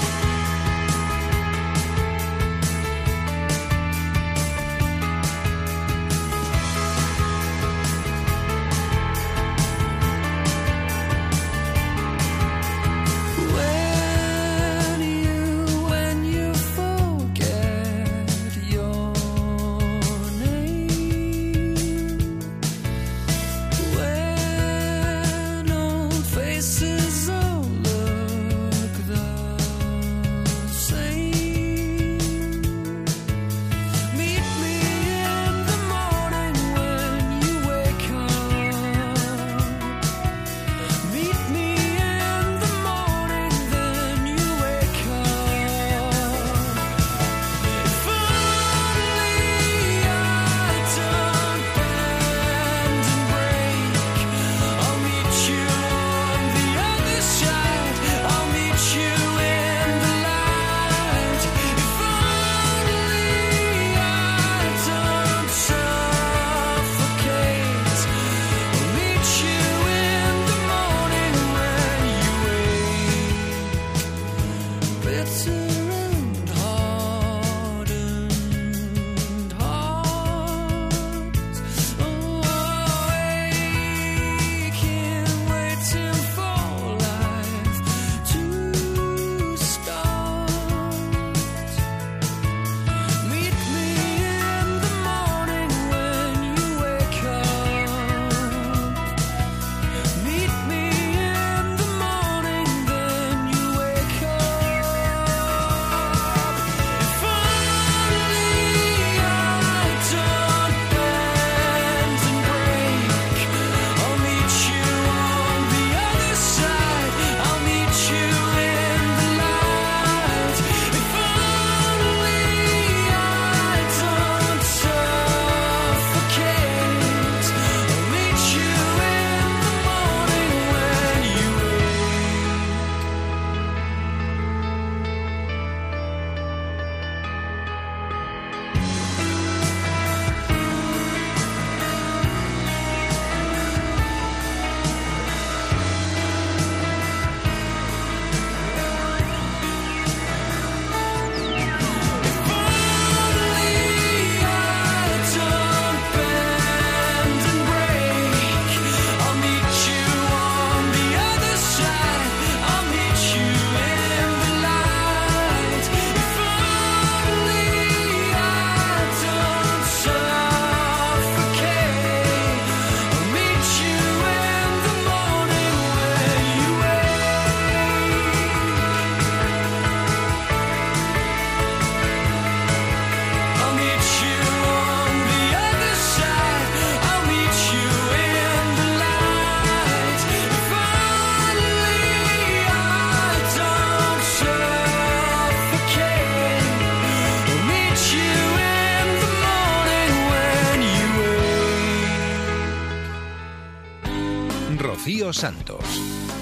Santos.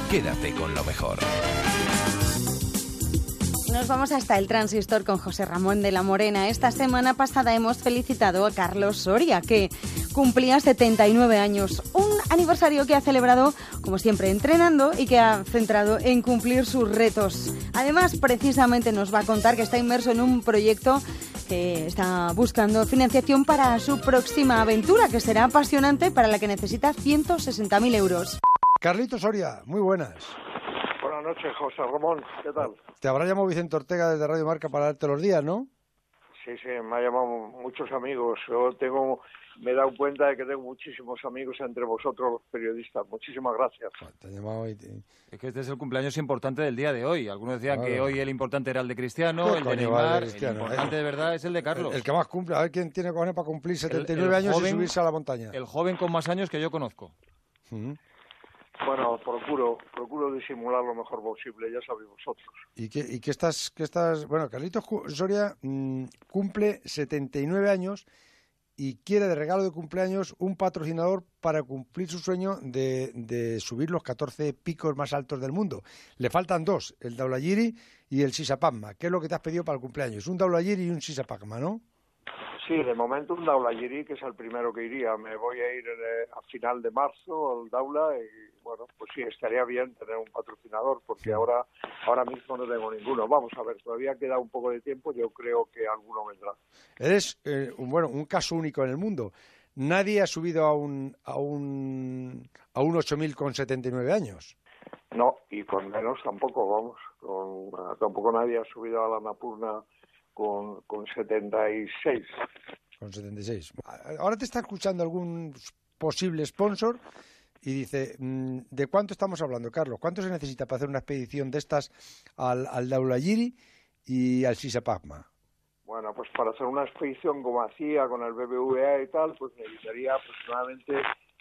Quédate con lo mejor. Nos vamos hasta el transistor con José Ramón de la Morena. Esta semana pasada hemos felicitado a Carlos Soria, que cumplía 79 años. Un aniversario que ha celebrado, como siempre, entrenando y que ha centrado en cumplir sus retos. Además, precisamente nos va a contar que está inmerso en un proyecto que está buscando financiación para su próxima aventura, que será apasionante, para la que necesita 160.000 euros. Carlito Soria, muy buenas. Buenas noches, José Ramón. ¿Qué tal? Te habrá llamado Vicente Ortega desde Radio Marca para darte los días, ¿no? Sí, sí, me ha llamado muchos amigos. Yo tengo, me he dado cuenta de que tengo muchísimos amigos entre vosotros, los periodistas. Muchísimas gracias. Te llamado y te- Es que este es el cumpleaños importante del día de hoy. Algunos decían que hoy el importante era el de Cristiano, ¿Qué el de Neymar. de Cristiano? El importante de verdad es el de Carlos. El, el que más cumple, a ver quién tiene cojones para cumplir El- 79 el años joven- y subirse a la montaña. El joven con más años que yo conozco. Ujú. Bueno, procuro, procuro disimular lo mejor posible, ya sabéis vosotros. ¿Y qué, y qué estás, qué estás...? Bueno, Carlitos Soria mm, cumple 79 años y quiere de regalo de cumpleaños un patrocinador para cumplir su sueño de, de subir los 14 picos más altos del mundo. Le faltan dos, el Daulagiri y el Sisapagma. ¿Qué es lo que te has pedido para el cumpleaños? Un Daulagiri y un Sisapagma, ¿no? Sí, de momento un Daulagiri, que es el primero que iría. Me voy a ir eh, a final de marzo al Daula y, bueno, pues sí, estaría bien tener un patrocinador porque ahora, ahora mismo no tengo ninguno. Vamos a ver, todavía queda un poco de tiempo, yo creo que alguno vendrá. Eres eh, un, bueno, un caso único en el mundo. Nadie ha subido a un, a un, a un 8.000 con 79 años. No, y con menos tampoco, vamos. Con, eh, tampoco nadie ha subido a la Napurna con, con 76. Con 76. Ahora te está escuchando algún posible sponsor y dice, mm, ¿de cuánto estamos hablando, Carlos? ¿Cuánto se necesita para hacer una expedición de estas al, al Daulagiri y al Sisapagma? Bueno, pues para hacer una expedición como hacía con el BBVA y tal, pues necesitaría aproximadamente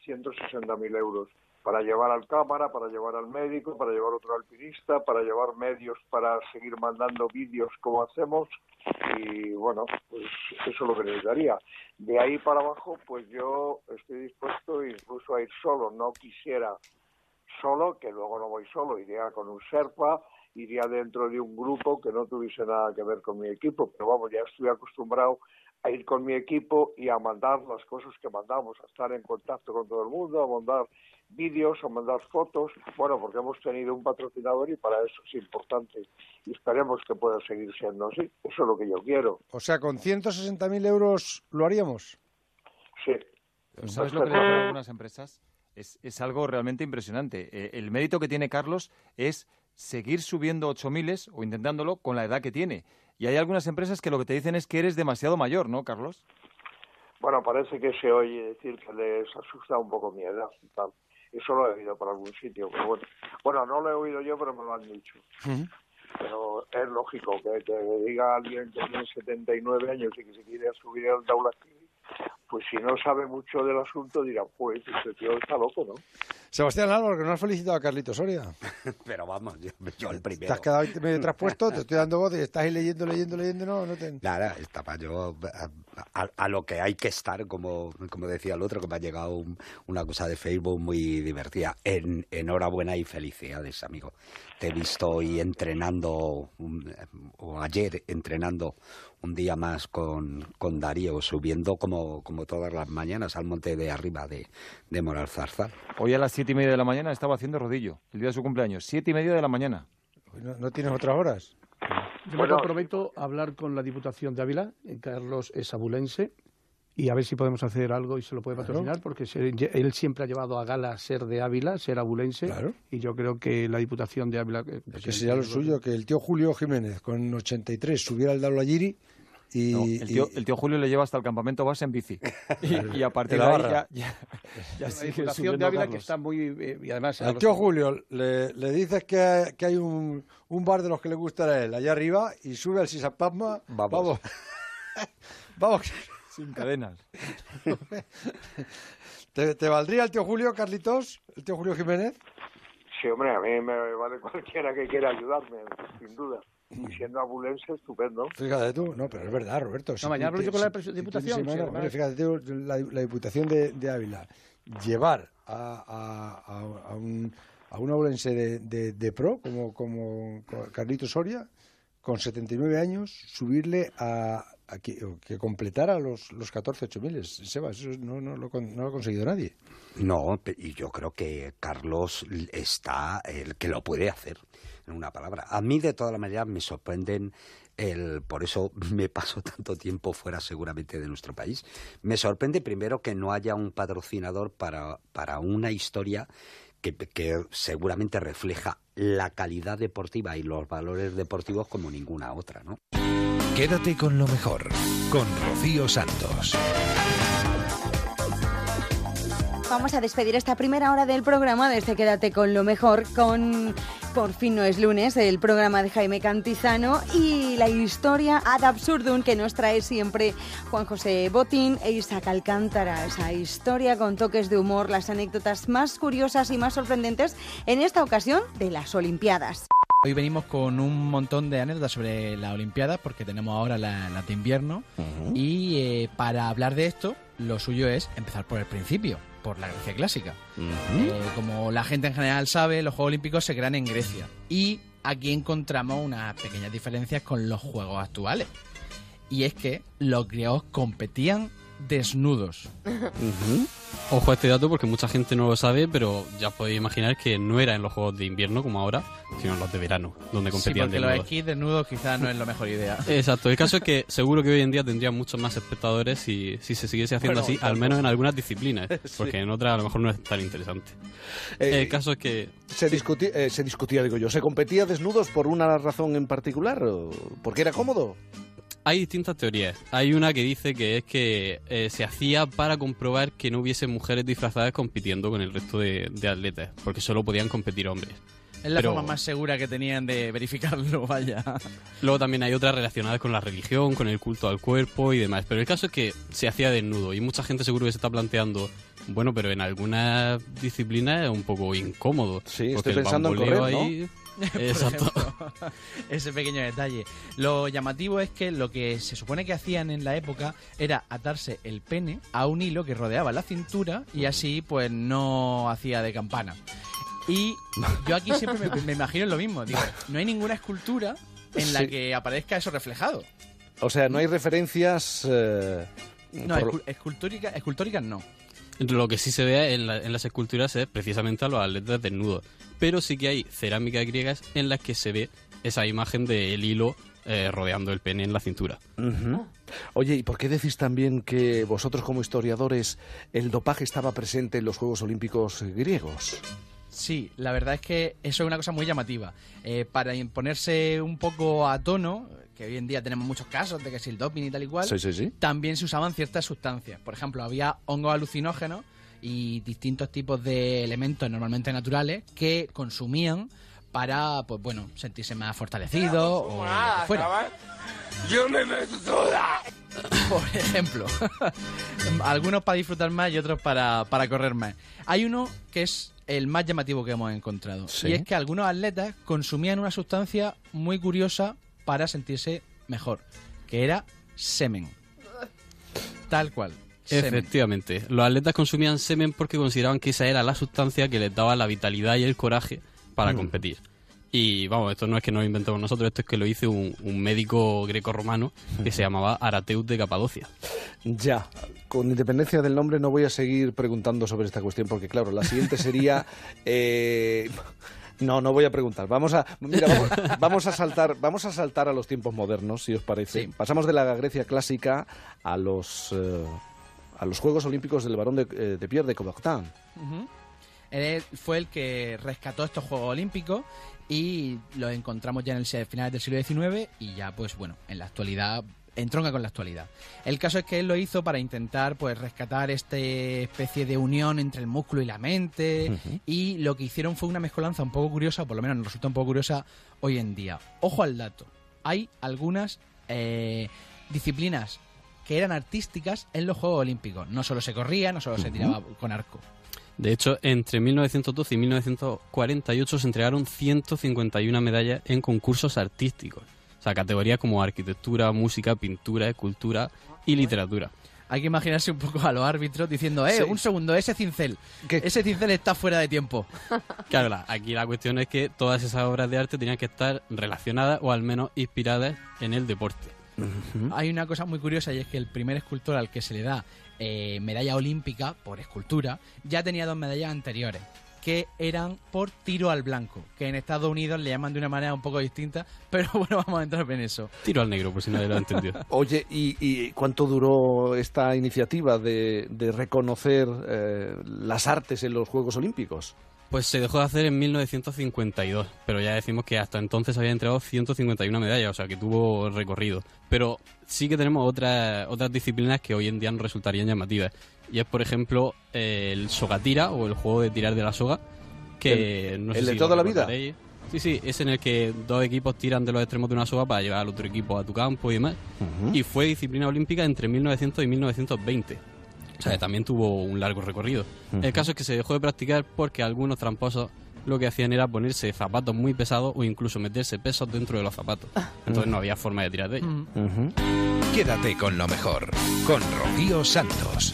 160.000 euros para llevar al cámara, para llevar al médico, para llevar otro alpinista, para llevar medios para seguir mandando vídeos como hacemos. Y bueno, pues eso es lo que necesitaría. De ahí para abajo, pues yo estoy dispuesto incluso a ir solo, no quisiera solo, que luego no voy solo, iría con un Sherpa, iría dentro de un grupo que no tuviese nada que ver con mi equipo, pero vamos, ya estoy acostumbrado a ir con mi equipo y a mandar las cosas que mandamos, a estar en contacto con todo el mundo, a mandar vídeos, a mandar fotos, bueno, porque hemos tenido un patrocinador y para eso es importante y esperemos que pueda seguir siendo así, eso es lo que yo quiero, O sea, con 160.000 euros lo haríamos. sí. Pero ¿Sabes lo que le hacen algunas empresas? Es, es algo realmente impresionante. Eh, el mérito que tiene Carlos es seguir subiendo 8.000 o intentándolo con la edad que tiene. Y hay algunas empresas que lo que te dicen es que eres demasiado mayor, ¿no, Carlos? Bueno, parece que se oye decir que les asusta un poco mi edad y tal. Eso lo he oído por algún sitio, pero bueno. Bueno, no lo he oído yo, pero me lo han dicho. Pero es lógico que te diga alguien que tiene 79 años y que se quiere subir al Daulagiri, pues si no sabe mucho del asunto dirá, pues este tío está loco, ¿no? Sebastián Álvaro, que no has felicitado a Carlitos Soria. <laughs> Pero vamos, yo, yo el Te primero. has quedado medio traspuesto, te estoy dando voz y estás ahí leyendo, leyendo, leyendo, no, no te... Nada, estaba yo a, a- a lo que hay que estar, como, como decía el otro, que me ha llegado un- una cosa de Facebook muy divertida. En, enhorabuena y felicidades, amigo. Te he visto hoy entrenando, un- o ayer entrenando un día más con, con Darío, subiendo como, como todas las mañanas al monte de arriba de, de Moral Zarzal. Hoy a las siete y media de la mañana estaba haciendo rodillo, el día de su cumpleaños. Siete y media de la mañana. ¿No, no tienes otras horas? Yo me comprometo a hablar con la Diputación de Ávila, eh, Carlos es abulense, y a ver si podemos hacer algo y se lo puede Claro. patrocinar, porque se- él siempre ha llevado a gala ser de Ávila, ser abulense, y yo creo que la Diputación de Ávila... eh, Que sería lo suyo, que el tío Julio Jiménez con 83 subiera al Daulagiri y... No, el, tío, y- el tío Julio le lleva hasta el campamento base en bici. <laughs> Y, y a partir De la ahí barra. ya, ya, ya la Diputación de Ávila que está muy... eh, y además... Al los- tío Julio le, le dices que, que hay un, un bar de los que le gusta a él allá arriba y sube al Sisapasma. Vamos. Vamos. <laughs> Vamos. Sin cadenas. <laughs> ¿Te, te valdría el tío Julio, Carlitos? ¿El tío Julio Jiménez? Sí, hombre, a mí me vale cualquiera que quiera ayudarme, sin duda. Y siendo abulense, estupendo. Fíjate tú, no, pero es verdad, Roberto. No, mañana hablo yo con la Diputación, semana- sí, hombre, además. fíjate tú, la, la Diputación de, de Ávila llevar a, a, a- a un, a un aulense de, de- de pro como, como Carlito Soria, con 79 años, subirle a, que, completara los, los 14 8000. Seba, eso no, no, lo, no lo ha conseguido nadie. No, y yo creo que Carlos está el que lo puede hacer, en una palabra. A mí, de todas maneras, me sorprenden el, por eso <laughs> me paso tanto tiempo fuera seguramente de nuestro país. Me sorprende primero que no haya un patrocinador para, para una historia que, que seguramente refleja la calidad deportiva y los valores deportivos como ninguna otra, ¿no? Quédate con lo mejor, con Rocío Santos. Vamos a despedir esta primera hora del programa de este Quédate con lo mejor con Por fin no es lunes, el programa de Jaime Cantizano y la historia ad absurdum que nos trae siempre Juan José Botín e Isaac Alcántara. Esa historia con toques de humor, las anécdotas más curiosas y más sorprendentes en esta ocasión de las Olimpiadas. Hoy venimos con un montón de anécdotas sobre la Olimpiada porque tenemos ahora la, la de invierno y eh, para hablar de esto lo suyo es empezar por el principio, por la Grecia clásica. Eh, como la gente en general sabe, los Juegos Olímpicos se crean en Grecia y aquí encontramos unas pequeñas diferencias con los Juegos actuales. Y es que los griegos competían desnudos. Ojo a este dato porque mucha gente no lo sabe, pero ya podéis imaginar que no era en los Juegos de Invierno como ahora, sino en los de verano, donde Sí, competían porque los desnudos. esquís desnudos quizás no es la mejor idea. <laughs> Exacto, el caso es que seguro que hoy en día tendría muchos más espectadores si, si se siguiese haciendo Bueno, así, al tanto. menos en algunas disciplinas, <laughs> Sí. porque en otras a lo mejor no es tan interesante. Eh, el caso es que Se discutía, eh, se discutía, digo yo, ¿se competía desnudos por una razón en particular? ¿O ¿Porque era cómodo? Hay distintas teorías. Hay una que dice que es que eh, se hacía para comprobar que no hubiese mujeres disfrazadas compitiendo con el resto de, de atletas, porque solo podían competir hombres. Es la Pero- forma más segura que tenían de verificarlo, <laughs> vaya. Luego también hay otras relacionadas con la religión, con el culto al cuerpo y demás. Pero el caso es que se hacía desnudo y mucha gente seguro que se está planteando, bueno, pero en algunas disciplinas es un poco incómodo. Sí, estoy pensando en correr, ¿no? <laughs> Por Exacto. ejemplo, <laughs> ese pequeño detalle. Lo llamativo es que lo que se supone que hacían en la época era atarse el pene a un hilo que rodeaba la cintura y así pues no hacía de campana. Y yo aquí siempre me, me imagino lo mismo. Digo, no hay ninguna escultura en la Sí. que aparezca eso reflejado. O sea, no hay referencias... eh, No, por- escu- escultórica- escultóricas no. Lo que sí se ve en, la- en las esculturas es precisamente a los atletas desnudos. Pero sí que hay cerámicas griegas en las que se ve esa imagen del hilo eh, rodeando el pene en la cintura. Ujú. Oye, ¿y por qué decís también que vosotros como historiadores el dopaje estaba presente en los Juegos Olímpicos griegos? Sí, la verdad es que eso es una cosa muy llamativa. Eh, para ponerse un poco a tono, que hoy en día tenemos muchos casos de que si el doping y tal y cual, Sí, sí, sí. también se usaban ciertas sustancias. Por ejemplo, había hongos alucinógenos y distintos tipos de elementos normalmente naturales que consumían para, pues bueno, sentirse más fortalecidos o lo que fuera. Yo me meto toda. <laughs> Por ejemplo, <laughs> algunos para disfrutar más y otros para, para correr más. Hay uno que es el más llamativo que hemos encontrado. Sí. Y es que algunos atletas consumían una sustancia muy curiosa para sentirse mejor, que era semen. Tal cual. Semen. Efectivamente. Los atletas consumían semen porque consideraban que esa era la sustancia que les daba la vitalidad y el coraje para Mm. competir. Y vamos, esto no es que nos lo inventemos nosotros, esto es que lo hizo un, un médico greco-romano que se <laughs> llamaba Arateus de Capadocia. Ya, con independencia del nombre no voy a seguir preguntando sobre esta cuestión porque claro, la siguiente sería... <laughs> eh, No, no voy a preguntar. Vamos a, mira, vamos, vamos a saltar, vamos a saltar a los tiempos modernos, si os parece. Pasamos de la Grecia clásica a los eh, a los Juegos Olímpicos del Barón de, eh, de Pierre de Coubertin. Él fue el que rescató estos Juegos Olímpicos y los encontramos ya en el finales del siglo XIX y ya pues bueno, en la actualidad entronca con la actualidad. El caso es que él lo hizo para intentar pues rescatar esta especie de unión entre el músculo y la mente y lo que hicieron fue una mezcolanza un poco curiosa, o por lo menos nos resulta un poco curiosa hoy en día. Ojo al dato, hay algunas eh, disciplinas que eran artísticas en los Juegos Olímpicos. No solo se corría, no solo se tiraba con arco. De hecho, entre 1912 y 1948 se entregaron 151 medallas en concursos artísticos. O sea, categorías como arquitectura, música, pintura, escultura y literatura. hay que imaginarse un poco a los árbitros diciendo, eh, Sí. un segundo, ese cincel, ese cincel está fuera de tiempo. <laughs> Claro, la- aquí la cuestión es que todas esas obras de arte tenían que estar relacionadas o al menos inspiradas en el deporte. Hay una cosa muy curiosa y es que el primer escultor al que se le da eh, medalla olímpica por escultura ya tenía dos medallas anteriores que eran por tiro al blanco, que en Estados Unidos le llaman de una manera un poco distinta, <laughs> pero bueno, vamos a entrar en eso. Tiro al negro, por si nadie lo ha entendido. <laughs> Oye, ¿y, y cuánto duró esta iniciativa de, de reconocer eh, las artes en los Juegos Olímpicos? Pues se dejó de hacer en 1952, pero ya decimos que hasta entonces había entregado 151 medallas, o sea que tuvo recorrido. Pero sí que tenemos otras otras disciplinas que hoy en día nos resultarían llamativas. Y es, por ejemplo, el sogatira o el juego de tirar de la soga, que ¿El- no sé el de toda la vida? Sí, sí, es en el que dos equipos tiran de los extremos de una soga para llevar al otro equipo a tu campo y demás. Y fue disciplina olímpica entre 1900 y 1920. O sea, que también tuvo un largo recorrido. El caso es que se dejó de practicar porque algunos tramposos lo que hacían era ponerse zapatos muy pesados o incluso meterse pesos dentro de los zapatos. Entonces no había forma de tirar de ellos. Quédate con lo mejor, con Rocío Santos.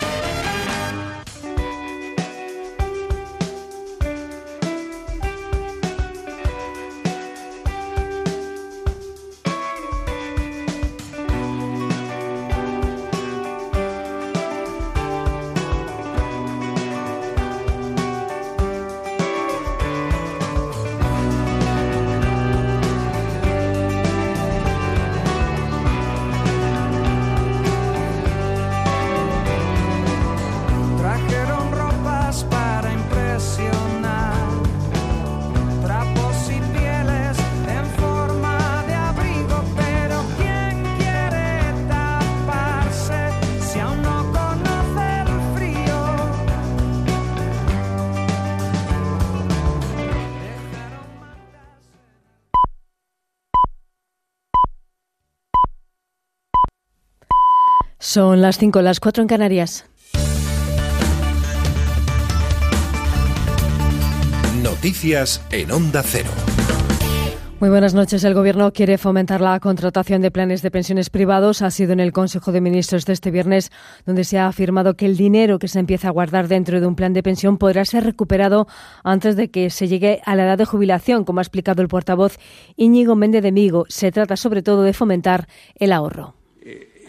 Son las 5, las 4 en Canarias. Noticias en Onda Cero. Muy buenas noches. El Gobierno quiere fomentar la contratación de planes de pensiones privados. Ha sido en el Consejo de Ministros de este viernes donde se ha afirmado que el dinero que se empieza a guardar dentro de un plan de pensión podrá ser recuperado antes de que se llegue a la edad de jubilación, como ha explicado el portavoz Íñigo Méndez de Migo. Se trata sobre todo de fomentar el ahorro.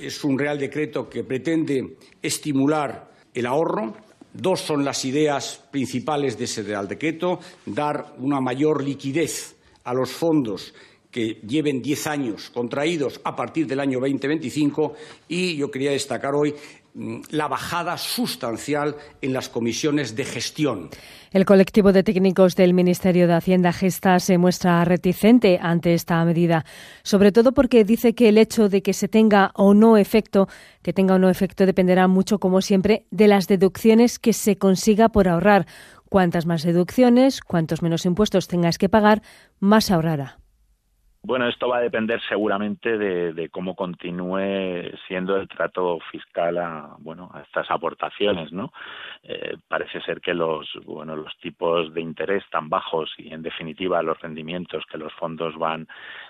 Es un Real Decreto que pretende estimular el ahorro. Dos son las ideas principales de ese Real Decreto. Dar una mayor liquidez a los fondos que lleven 10 años contraídos a partir del año 2025 y yo quería destacar hoy la bajada sustancial en las comisiones de gestión. El colectivo de técnicos del Ministerio de Hacienda Gesta se muestra reticente ante esta medida, sobre todo porque dice que el hecho de que se tenga o no efecto, que tenga o no efecto dependerá mucho, como siempre, de las deducciones que se consiga por ahorrar. Cuantas más deducciones, cuantos menos impuestos tengas que pagar, más ahorrará. Bueno, esto va a depender seguramente de, cómo continúe siendo el trato fiscal a bueno a estas aportaciones, ¿no? Eh, parece ser que los bueno los tipos de interés tan bajos y en definitiva los rendimientos que los fondos van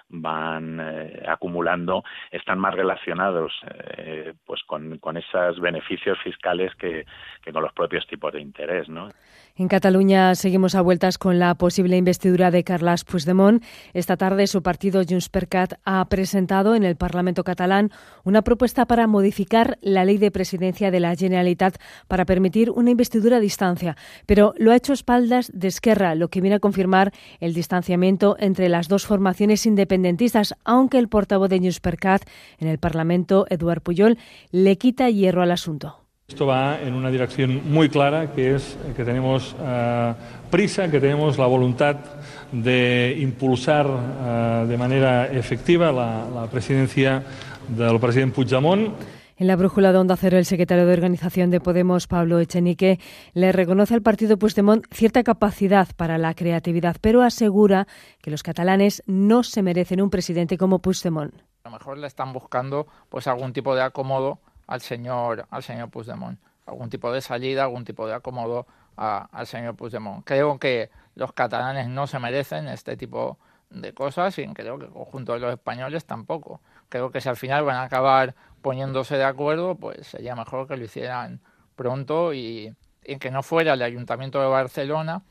van eh, acumulando están más relacionados eh, pues con, con esos beneficios fiscales que, que con los propios tipos de interés, ¿no? En Cataluña seguimos a vueltas con la posible investidura de Carles Puigdemont. Esta tarde su partido Junts per Cat ha presentado en el Parlamento catalán una propuesta para modificar la ley de presidencia de la Generalitat para permitir una investidura a distancia, pero lo ha hecho a espaldas de Esquerra, lo que viene a confirmar el distanciamiento entre las dos formaciones independentistas, aunque el portavoz de Junts per en el Parlamento, Eduard Puyol, le quita hierro al asunto. Esto va en una dirección muy clara, que es que tenemos eh, prisa, que tenemos la voluntad de impulsar eh, de manera efectiva la, la presidencia del presidente Puigdemont. En la brújula de Onda Cero, el secretario de Organización de Podemos, Pablo Echenique, le reconoce al partido Puigdemont cierta capacidad para la creatividad, pero asegura que los catalanes no se merecen un presidente como Puigdemont. A lo mejor le están buscando pues algún tipo de acomodo al señor al señor Puigdemont, algún tipo de salida, algún tipo de acomodo a- al señor Puigdemont. Creo que los catalanes no se merecen este tipo de cosas y creo que el conjunto de los españoles tampoco. Creo que si al final van a acabar poniéndose de acuerdo, pues sería mejor que lo hicieran pronto y, que no fuera el Ayuntamiento de Barcelona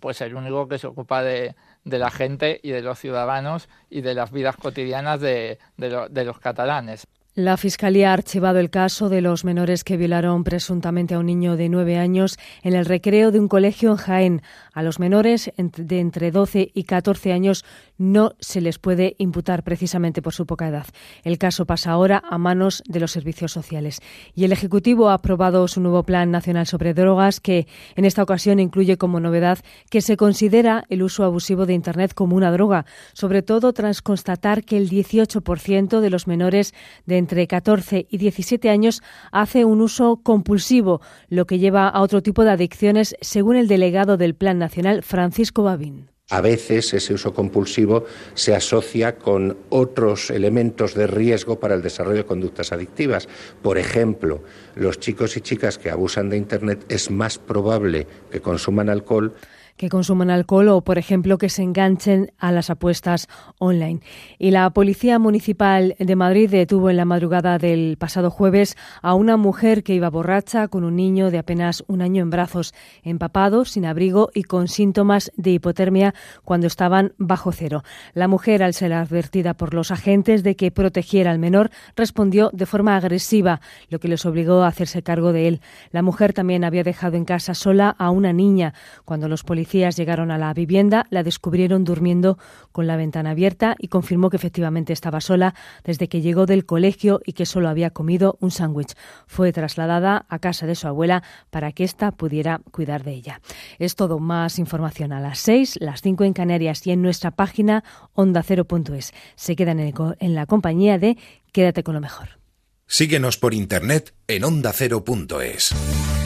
pues el único que se ocupa de, de la gente y de los ciudadanos y de las vidas cotidianas de, de los catalanes. La Fiscalía ha archivado el caso de los menores que violaron presuntamente a un niño de nueve años en el recreo de un colegio en Jaén. A los menores de entre 12 y 14 años no se les puede imputar precisamente por su poca edad. El caso pasa ahora a manos de los servicios sociales. Y el Ejecutivo ha aprobado su nuevo Plan Nacional sobre Drogas que en esta ocasión incluye como novedad que se considera el uso abusivo de Internet como una droga, sobre todo tras constatar que el 18% de los menores de entre 14 y 17 años hace un uso compulsivo, lo que lleva a otro tipo de adicciones, según el delegado del Plan Nacional, Francisco Babín. A veces ese uso compulsivo se asocia con otros elementos de riesgo para el desarrollo de conductas adictivas. Por ejemplo, los chicos y chicas que abusan de Internet es más probable que consuman alcohol que consuman alcohol o, por ejemplo, que se enganchen a las apuestas online. Y la Policía Municipal de Madrid detuvo en la madrugada del pasado jueves a una mujer que iba borracha con un niño de apenas un año en brazos, empapado, sin abrigo y con síntomas de hipotermia cuando estaban bajo cero. La mujer, al ser advertida por los agentes de que protegiera al menor, respondió de forma agresiva, lo que les obligó a hacerse cargo de él. La mujer también había dejado en casa sola a una niña. Cuando los policías llegaron a la vivienda, la descubrieron durmiendo con la ventana abierta y confirmó que efectivamente estaba sola desde que llegó del colegio y que solo había comido un sándwich. Fue trasladada a casa de su abuela para que ésta pudiera cuidar de ella. Es todo más información a las 6, las 5 en Canarias y en nuestra página ondacero.es. Se quedan en, en la compañía de Quédate con lo mejor. Síguenos por internet en ondacero.es.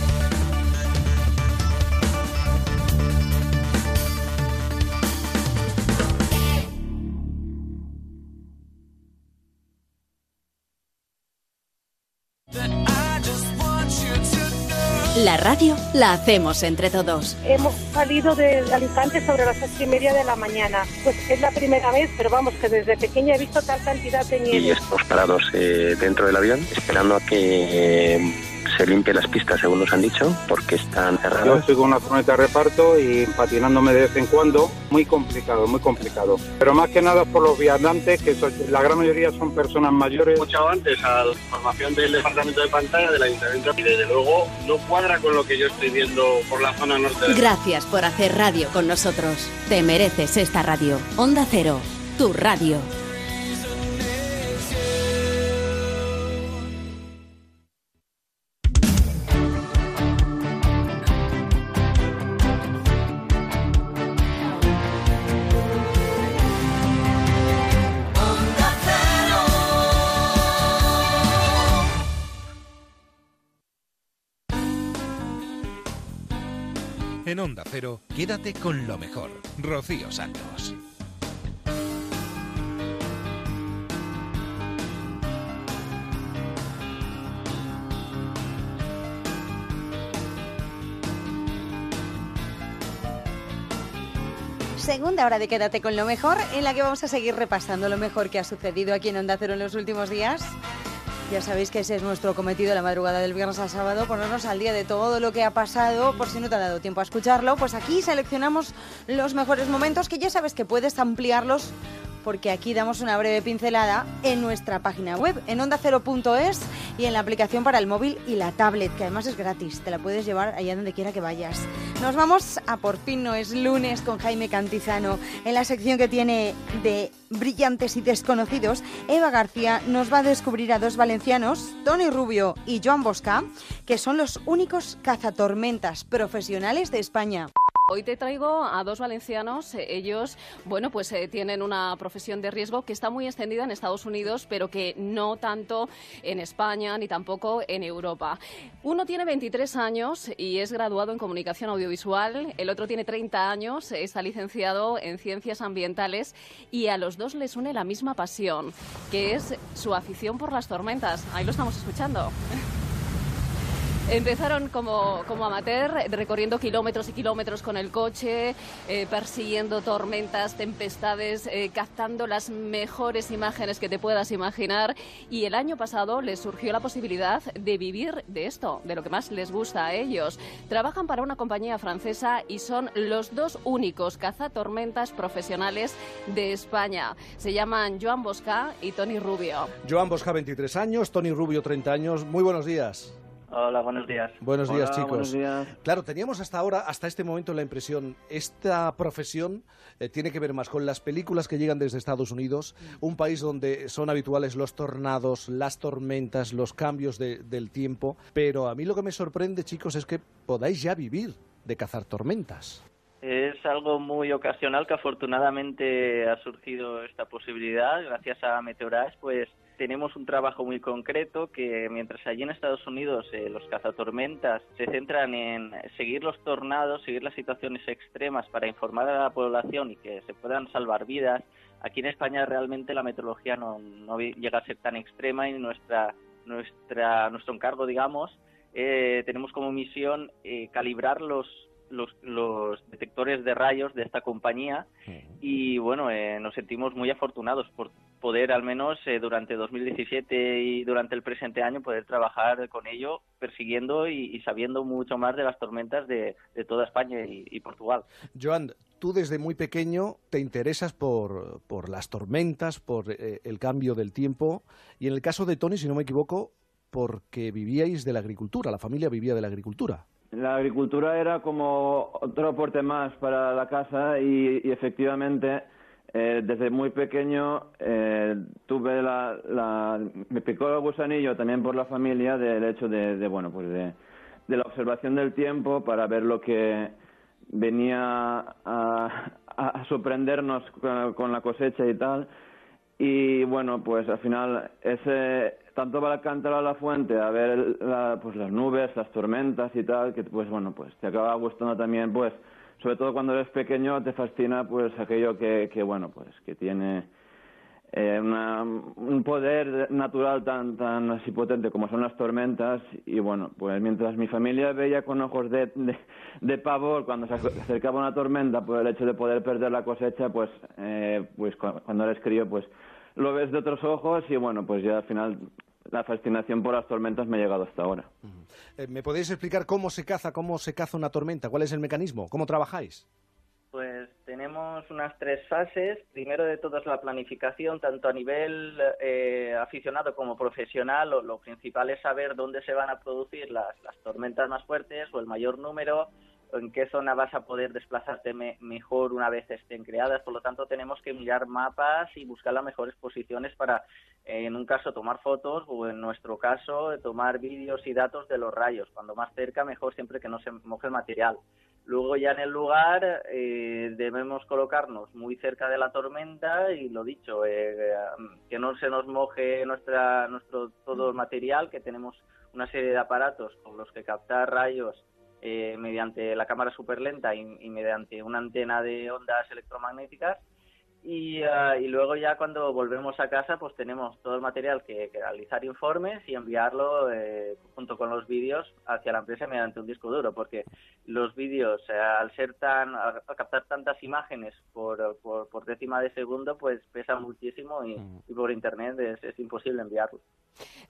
La radio la hacemos entre todos. Hemos salido de Alicante sobre las ocho y media de la mañana. Pues es la primera vez, pero vamos, que desde pequeña he visto tal cantidad de y nieve. estamos parados eh, dentro del avión esperando a que eh, se limpie las pistas según nos han dicho porque están Yo cerradas. estoy con una furgoneta de reparto y patinándome de vez en cuando. Muy complicado, muy complicado. Pero más que nada por los viandantes, que son- la gran mayoría son personas mayores. He escuchado antes a la información del departamento de pantalla del ayuntamiento y desde luego no cuadra con lo que yo estoy viendo por la zona norte de Gracias por hacer radio con nosotros. Te mereces esta radio. Onda Cero, tu radio. Quédate con lo mejor. Rocío Santos. Segunda hora de Quédate con lo mejor, en la que vamos a seguir repasando lo mejor que ha sucedido aquí en Onda Cero en los últimos días. Ya sabéis que ese es nuestro cometido la madrugada del viernes al sábado, ponernos al día de todo lo que ha pasado, por si no te ha dado tiempo a escucharlo, pues aquí seleccionamos los mejores momentos que ya sabes que puedes ampliarlos porque aquí damos una breve pincelada en nuestra página web, en ondacero.es y en la aplicación para el móvil y la tablet, que además es gratis, te la puedes llevar allá donde quiera que vayas. Nos vamos a Por fin no es lunes con Jaime Cantizano. En la sección que tiene de brillantes y desconocidos, Eva García nos va a descubrir a dos valencianos, Tony Rubio y Joan Bosca, que son los únicos cazatormentas profesionales de España. Hoy te traigo a dos valencianos. Eh, Ellos, bueno, pues eh, tienen una profesión de riesgo que está muy extendida en Estados Unidos, pero que no tanto en España ni tampoco en Europa. Uno tiene 23 años y es graduado en comunicación audiovisual. El otro tiene 30 años, está licenciado en ciencias ambientales y a los dos les une la misma pasión, que es su afición por las tormentas. Ahí lo estamos escuchando. <laughs> Empezaron como, como amateur, recorriendo kilómetros y kilómetros con el coche, eh, persiguiendo tormentas, tempestades, eh, captando las mejores imágenes que te puedas imaginar. Y el año pasado les surgió la posibilidad de vivir de esto, de lo que más les gusta a ellos. Trabajan para una compañía francesa y son los dos únicos cazatormentas profesionales de España. Se llaman Joan Bosca y Tony Rubio. Joan Bosca, 23 años, Tony Rubio, 30 años. Muy buenos días. Hola, buenos días. Buenos días, Hola, chicos. buenos días. Claro, teníamos hasta ahora, hasta este momento, la impresión, esta profesión eh, tiene que ver más con las películas que llegan desde Estados Unidos, un país donde son habituales los tornados, las tormentas, los cambios de- del tiempo. Pero a mí lo que me sorprende, chicos, es que podáis ya vivir de cazar tormentas. Es algo muy ocasional que afortunadamente ha surgido esta posibilidad gracias a Meteoras, pues tenemos un trabajo muy concreto que mientras allí en Estados Unidos eh, los cazatormentas se centran en seguir los tornados, seguir las situaciones extremas para informar a la población y que se puedan salvar vidas, aquí en España realmente la meteorología no, llega a ser tan extrema y nuestra, nuestra, nuestro encargo, digamos, eh, tenemos como misión eh, calibrar los, los, los detectores de rayos de esta compañía y bueno, eh, nos sentimos muy afortunados por poder al menos eh, durante 2017 y durante el presente año poder trabajar con ello, persiguiendo y, y sabiendo mucho más de las tormentas de, de toda España y, y Portugal. Joan, tú desde muy pequeño te interesas por, por las tormentas, por eh, el cambio del tiempo, y en el caso de Tony, si no me equivoco, porque vivíais de la agricultura, la familia vivía de la agricultura. La agricultura era como otro aporte más para la casa y, y efectivamente eh, desde muy pequeño eh, tuve la, la- me picó el gusanillo también por la familia del hecho de, de, bueno pues de, la observación del tiempo para ver lo que venía a, a- sorprendernos con, con la cosecha y tal. Y bueno pues al final ese tanto va al a la fuente a ver la- pues las nubes las tormentas y tal que pues bueno pues te acaba gustando también pues sobre todo cuando eres pequeño te fascina pues aquello que, que bueno pues que tiene eh, una- un poder natural tan tan así potente como son las tormentas. Y bueno pues mientras mi familia veía con ojos de, de, de pavor cuando se ac- acercaba una tormenta por el hecho de poder perder la cosecha pues eh, pues cu- cuando eres crío pues lo ves de otros ojos y bueno pues ya al final la fascinación por las tormentas me ha llegado hasta ahora Eh, ¿Me podéis explicar cómo se caza, cómo se caza una tormenta? ¿Cuál es el mecanismo? ¿Cómo trabajáis? Pues tenemos unas tres fases. Primero de todo es la planificación, tanto a nivel eh, aficionado como profesional. Lo, lo principal es saber dónde se van a producir las, las tormentas más fuertes o el mayor número, en qué zona vas a poder desplazarte me- mejor una vez estén creadas. Por lo tanto, tenemos que mirar mapas y buscar las mejores posiciones para, eh, en un caso, tomar fotos o, en nuestro caso, tomar vídeos y datos de los rayos. Cuando más cerca, mejor siempre que no se moje el material. Luego ya en el lugar eh, debemos colocarnos muy cerca de la tormenta y lo dicho, eh, eh, que no se nos moje nuestra, nuestro todo el material, que tenemos una serie de aparatos con los que captar rayos eh, mediante la cámara superlenta y, y mediante una antena de ondas electromagnéticas. Y, ah, y luego ya cuando volvemos a casa pues tenemos todo el material que, que realizar informes y enviarlo eh, junto con los vídeos hacia la empresa mediante un disco duro porque los vídeos eh, al ser tan al captar tantas imágenes por, por, por décima de segundo pues pesan muchísimo y, y por internet es, es imposible enviarlo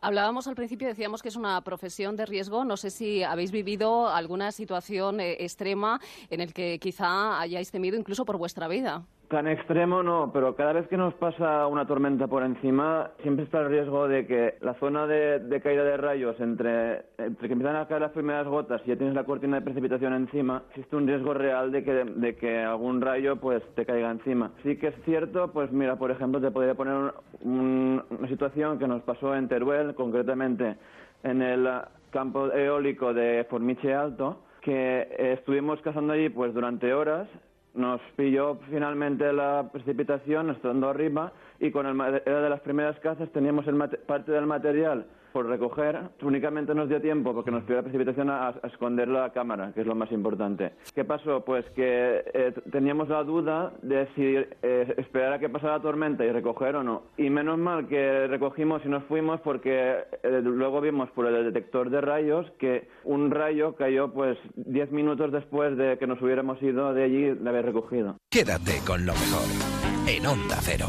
Hablábamos al principio, decíamos que es una profesión de riesgo. No sé si habéis vivido alguna situación eh, extrema en el que quizá hayáis temido incluso por vuestra vida. Tan extremo no, pero cada vez que nos pasa una tormenta por encima, siempre está el riesgo de que la zona de, de caída de rayos, entre, entre que empiezan a caer las primeras gotas y ya tienes la cortina de precipitación encima, existe un riesgo real de que, de que algún rayo pues te caiga encima. Sí que es cierto, pues mira, por ejemplo, te podría poner un- un- una situación que nos pasó en Concretamente en el campo eólico de Formiche Alto, que estuvimos cazando allí pues durante horas. Nos pilló finalmente la precipitación estando arriba y con el era de las primeras cazas teníamos el parte del material por recoger, únicamente nos dio tiempo, porque nos pidió la precipitación, a, a esconder la cámara, que es lo más importante. ¿Qué pasó? Pues que eh, teníamos la duda de si eh, esperar a que pasara la tormenta y recoger o no. Y menos mal que recogimos y nos fuimos porque eh, luego vimos por el detector de rayos que un rayo cayó pues 10 minutos después de que nos hubiéramos ido de allí de haber recogido. Quédate con lo mejor en Onda Cero.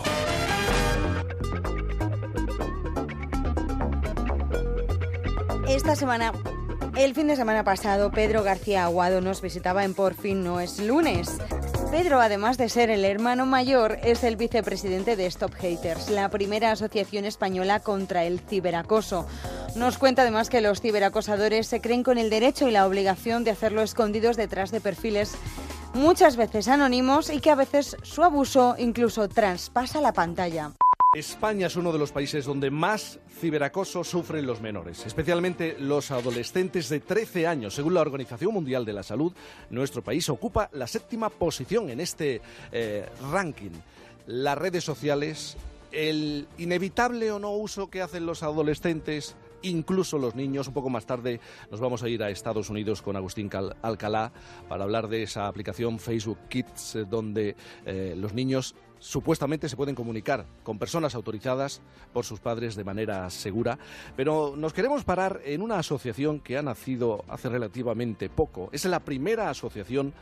Esta semana, el fin de semana pasado, Pedro García Aguado nos visitaba en Por fin no es lunes. Pedro, además de ser el hermano mayor, es el vicepresidente de Stop Haters, la primera asociación española contra el ciberacoso. Nos cuenta además que los ciberacosadores se creen con el derecho y la obligación de hacerlo escondidos detrás de perfiles muchas veces anónimos y que a veces su abuso incluso traspasa la pantalla. España es uno de los países donde más ciberacoso sufren los menores, especialmente los adolescentes de 13 años. Según la Organización Mundial de la Salud, nuestro país ocupa la séptima posición en este eh, ranking. Las redes sociales, el inevitable o no uso que hacen los adolescentes incluso los niños. Un poco más tarde nos vamos a ir a Estados Unidos con Agustín Cal- Alcalá para hablar de esa aplicación Facebook Kids, eh, donde eh, los niños supuestamente se pueden comunicar con personas autorizadas por sus padres de manera segura, pero nos queremos parar en una asociación que ha nacido hace relativamente poco. Es la primera asociación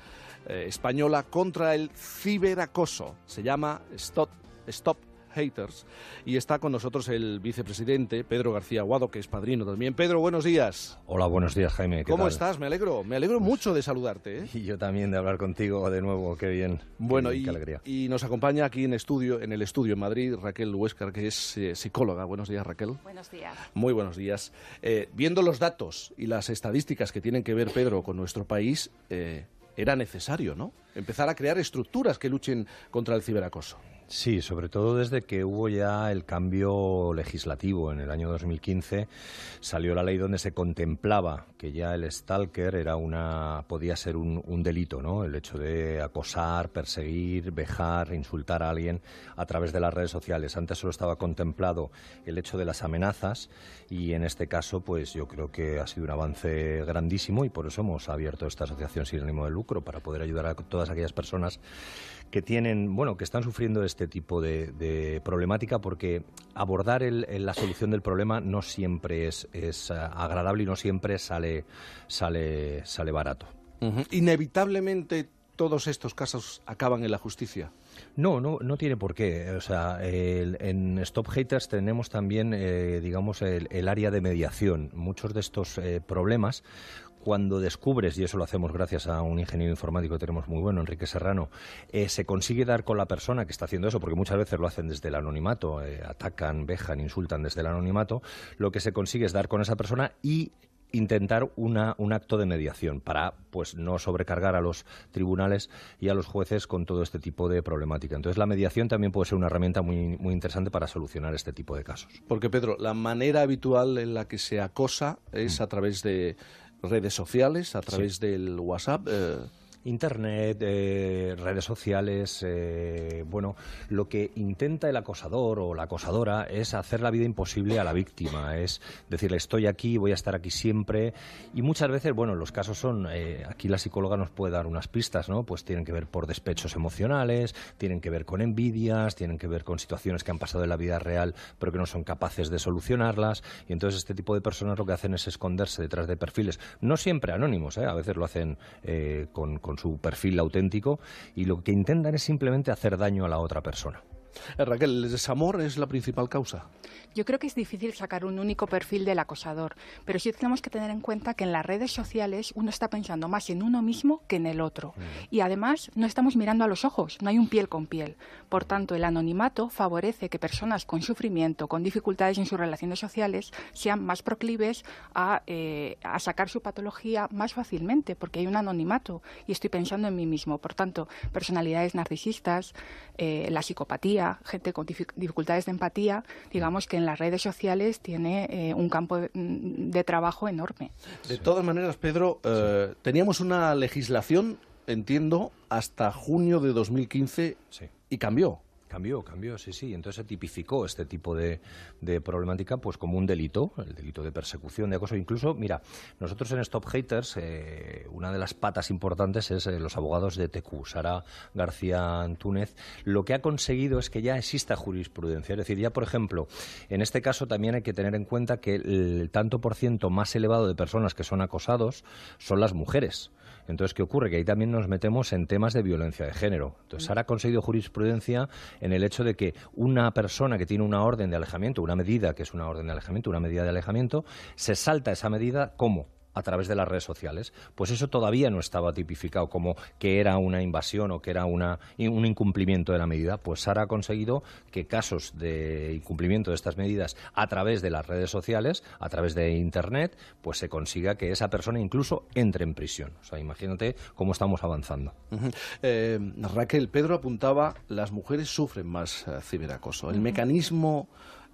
eh, española contra el ciberacoso. Se llama Stop, Stop Haters y está con nosotros el vicepresidente Pedro García Aguado, que es padrino también. Pedro, buenos días. Hola, buenos días, Jaime. ¿qué ¿Cómo tal? estás? Me alegro, me alegro mucho de saludarte. ¿eh? Y yo también de hablar contigo de nuevo, qué bien. Bueno, qué, y, qué alegría. y nos acompaña aquí en estudio, en el estudio en Madrid, Raquel Huescar, que es eh, psicóloga. Buenos días, Raquel. Buenos días. Muy buenos días. Eh, viendo los datos y las estadísticas que tienen que ver, Pedro, con nuestro país, eh, era necesario, ¿no? Empezar a crear estructuras que luchen contra el ciberacoso. Sí, sobre todo desde que hubo ya el cambio legislativo en el año 2015, salió la ley donde se contemplaba que ya el stalker era una podía ser un, delito, ¿no? El hecho de acosar, perseguir, vejar, insultar a alguien a través de las redes sociales. Antes solo estaba contemplado el hecho de las amenazas y en este caso, pues yo creo que ha sido un avance grandísimo y por eso hemos abierto esta asociación sin ánimo de lucro para poder ayudar a todas aquellas personas que tienen, bueno, que están sufriendo este tipo de, de problemática porque abordar el- la solución del problema no siempre es, es, eh, agradable y no siempre sale, sale, sale barato. Inevitablemente todos estos casos acaban en la justicia. No, no, no tiene por qué. O sea, el- en Stop Haters tenemos también, eh, digamos, el, el área de mediación. Muchos de estos eh, problemas, cuando descubres, y eso lo hacemos gracias a un ingeniero informático que tenemos muy bueno, Enrique Serrano, eh, se consigue dar con la persona que está haciendo eso, porque muchas veces lo hacen desde el anonimato, eh, atacan, vejan, insultan desde el anonimato, lo que se consigue es dar con esa persona y intentar una, un acto de mediación para pues no sobrecargar a los tribunales y a los jueces con todo este tipo de problemática. Entonces la mediación también puede ser una herramienta muy, muy interesante para solucionar este tipo de casos. Porque, Pedro, la manera habitual en la que se acosa Mm. es a través de redes sociales, a través del WhatsApp. eh, Internet, eh, redes sociales, eh, bueno, lo que intenta el acosador o la acosadora es hacer la vida imposible a la víctima, es decirle estoy aquí, voy a estar aquí siempre y muchas veces, bueno, los casos son, eh, aquí la psicóloga nos puede dar unas pistas, ¿no? Pues tienen que ver por despechos emocionales, tienen que ver con envidias, tienen que ver con situaciones que han pasado en la vida real pero que no son capaces de solucionarlas y entonces este tipo de personas lo que hacen es esconderse detrás de perfiles, no siempre anónimos, ¿eh? a veces lo hacen con, con su perfil auténtico y lo que intentan es simplemente hacer daño a la otra persona. Eh, Raquel, ¿el desamor es la principal causa? Yo creo que es difícil sacar un único perfil del acosador, pero sí tenemos que tener en cuenta que en las redes sociales uno está pensando más en uno mismo que en el otro. Y además no estamos mirando a los ojos, no hay un piel con piel. Por tanto, el anonimato favorece que personas con sufrimiento, con dificultades en sus relaciones sociales, sean más proclives a, eh, a sacar su patología más fácilmente, porque hay un anonimato y estoy pensando en mí mismo. Por tanto, personalidades narcisistas, eh, la psicopatía, gente con dific- dificultades de empatía, digamos que en las redes sociales tiene eh, un campo de, de trabajo enorme. De todas maneras, Pedro, eh, teníamos una legislación, entiendo, hasta junio de 2015 y cambió. Cambió, cambió, sí, sí. Entonces se tipificó este tipo de, problemática pues como un delito, el delito de persecución, de acoso. Incluso, mira, nosotros en Stop Haters, eh, una de las patas importantes es eh, los abogados de TQ, Sara García Antúnez. Lo que ha conseguido es que ya exista jurisprudencia. Es decir, ya, por ejemplo, en este caso también hay que tener en cuenta que el tanto por ciento más elevado de personas que son acosados son las mujeres. Entonces, ¿qué ocurre? Que ahí también nos metemos en temas de violencia de género. Entonces, ahora ha conseguido jurisprudencia en el hecho de que una persona que tiene una orden de alejamiento, una medida que es una orden de alejamiento, una medida de alejamiento, se salta esa medida ¿cómo? A través de las redes sociales, pues eso todavía no estaba tipificado como que era una invasión o que era una, un incumplimiento de la medida. Pues Sara ha conseguido que casos de incumplimiento de estas medidas a través de las redes sociales, a través de Internet, pues se consiga que esa persona incluso entre en prisión. O sea, imagínate cómo estamos avanzando. eh, Raquel, Pedro apuntaba, las mujeres sufren más uh, ciberacoso. El mecanismo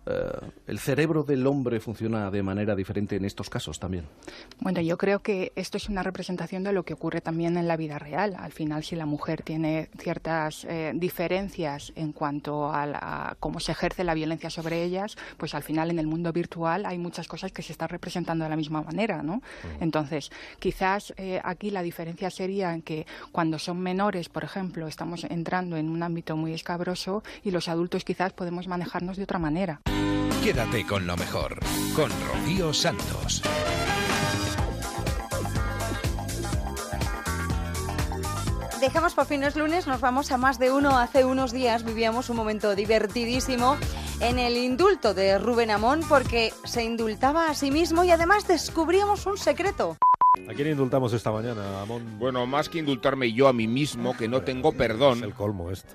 Uh, ¿El cerebro del hombre funciona de manera diferente en estos casos también? Bueno, yo creo que esto es una representación de lo que ocurre también en la vida real. Al final, si la mujer tiene ciertas eh, diferencias en cuanto a, la, a, cómo se ejerce la violencia sobre ellas, pues al final en el mundo virtual hay muchas cosas que se están representando de la misma manera, ¿no? Uh -huh. Entonces, quizás eh, aquí la diferencia sería en que cuando son menores, por ejemplo, estamos entrando en un ámbito muy escabroso y los adultos quizás podemos manejarnos de otra manera. Quédate con lo mejor, con Rocío Santos. Dejamos por fin los lunes, nos vamos a más de uno. Hace unos días vivíamos un momento divertidísimo en el indulto de Rubén Amón porque se indultaba a sí mismo y además descubríamos un secreto. ¿A quién indultamos esta mañana, Amón? Bueno, más que indultarme yo a mí mismo, que no tengo perdón. Es el colmo esto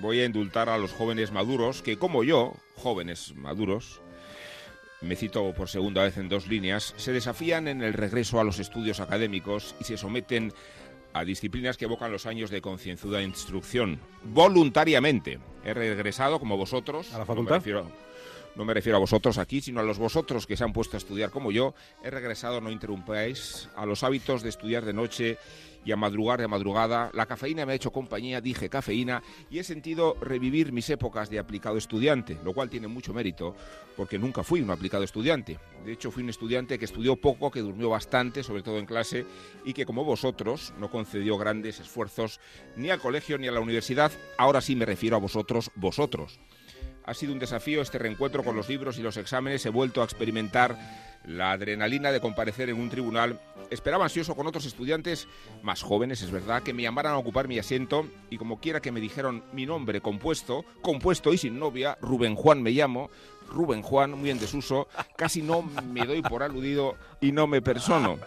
voy a indultar a los jóvenes maduros que, como yo, jóvenes maduros, me cito por segunda vez en dos líneas, se desafían en el regreso a los estudios académicos y se someten a disciplinas que evocan los años de concienzuda instrucción. Voluntariamente. He regresado, como vosotros. ¿A la facultad? No me, refiero, no me refiero a vosotros aquí, sino a los vosotros que se han puesto a estudiar como yo. He regresado, no interrumpáis, a los hábitos de estudiar de noche y a madrugar de madrugada. La cafeína me ha hecho compañía, dije cafeína, y he sentido revivir mis épocas de aplicado estudiante, lo cual tiene mucho mérito, porque nunca fui un aplicado estudiante. De hecho, fui un estudiante que estudió poco, que durmió bastante, sobre todo en clase, y que, como vosotros, no concedió grandes esfuerzos ni al colegio ni a la universidad. Ahora sí me refiero a vosotros, vosotros. Ha sido un desafío este reencuentro con los libros y los exámenes. He vuelto a experimentar la adrenalina de comparecer en un tribunal. Esperaba ansioso con otros estudiantes más jóvenes, es verdad, que me llamaran a ocupar mi asiento y como quiera que me dijeron mi nombre compuesto, compuesto y sin novia, Rubén Juan me llamo, Rubén Juan, muy en desuso, casi no me doy por aludido y no me persono.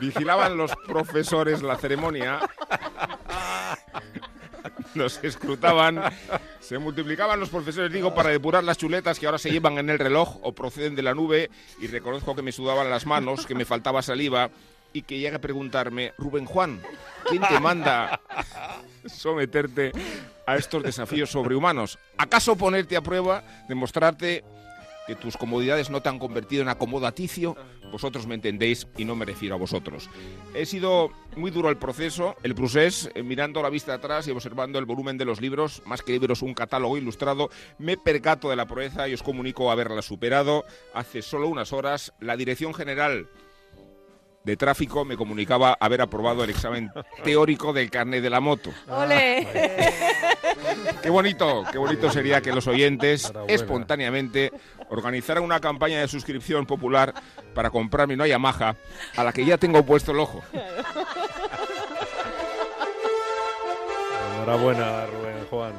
Vigilaban los profesores la ceremonia los escrutaban, se multiplicaban los profesores, digo, para depurar las chuletas que ahora se llevan en el reloj o proceden de la nube y reconozco que me sudaban las manos, que me faltaba saliva y que llegue a preguntarme, Rubén Juan, ¿quién te manda someterte a estos desafíos sobrehumanos? ¿Acaso ponerte a prueba, demostrarte tus comodidades no te han convertido en acomodaticio? Vosotros me entendéis y no me refiero a vosotros. He sido muy duro el proceso, el procés, eh, mirando la vista atrás y observando el volumen de los libros, más que libros, un catálogo ilustrado. Me percato de la proeza y os comunico haberla superado. Hace solo unas horas, la Dirección General de Tráfico me comunicaba haber aprobado el examen <laughs> teórico del carnet de la moto. ¡Ole! Qué bonito, qué bonito sería que los oyentes espontáneamente organizaran una campaña de suscripción popular para comprarme una Yamaha a la que ya tengo puesto el ojo. Enhorabuena, Rubén Juan.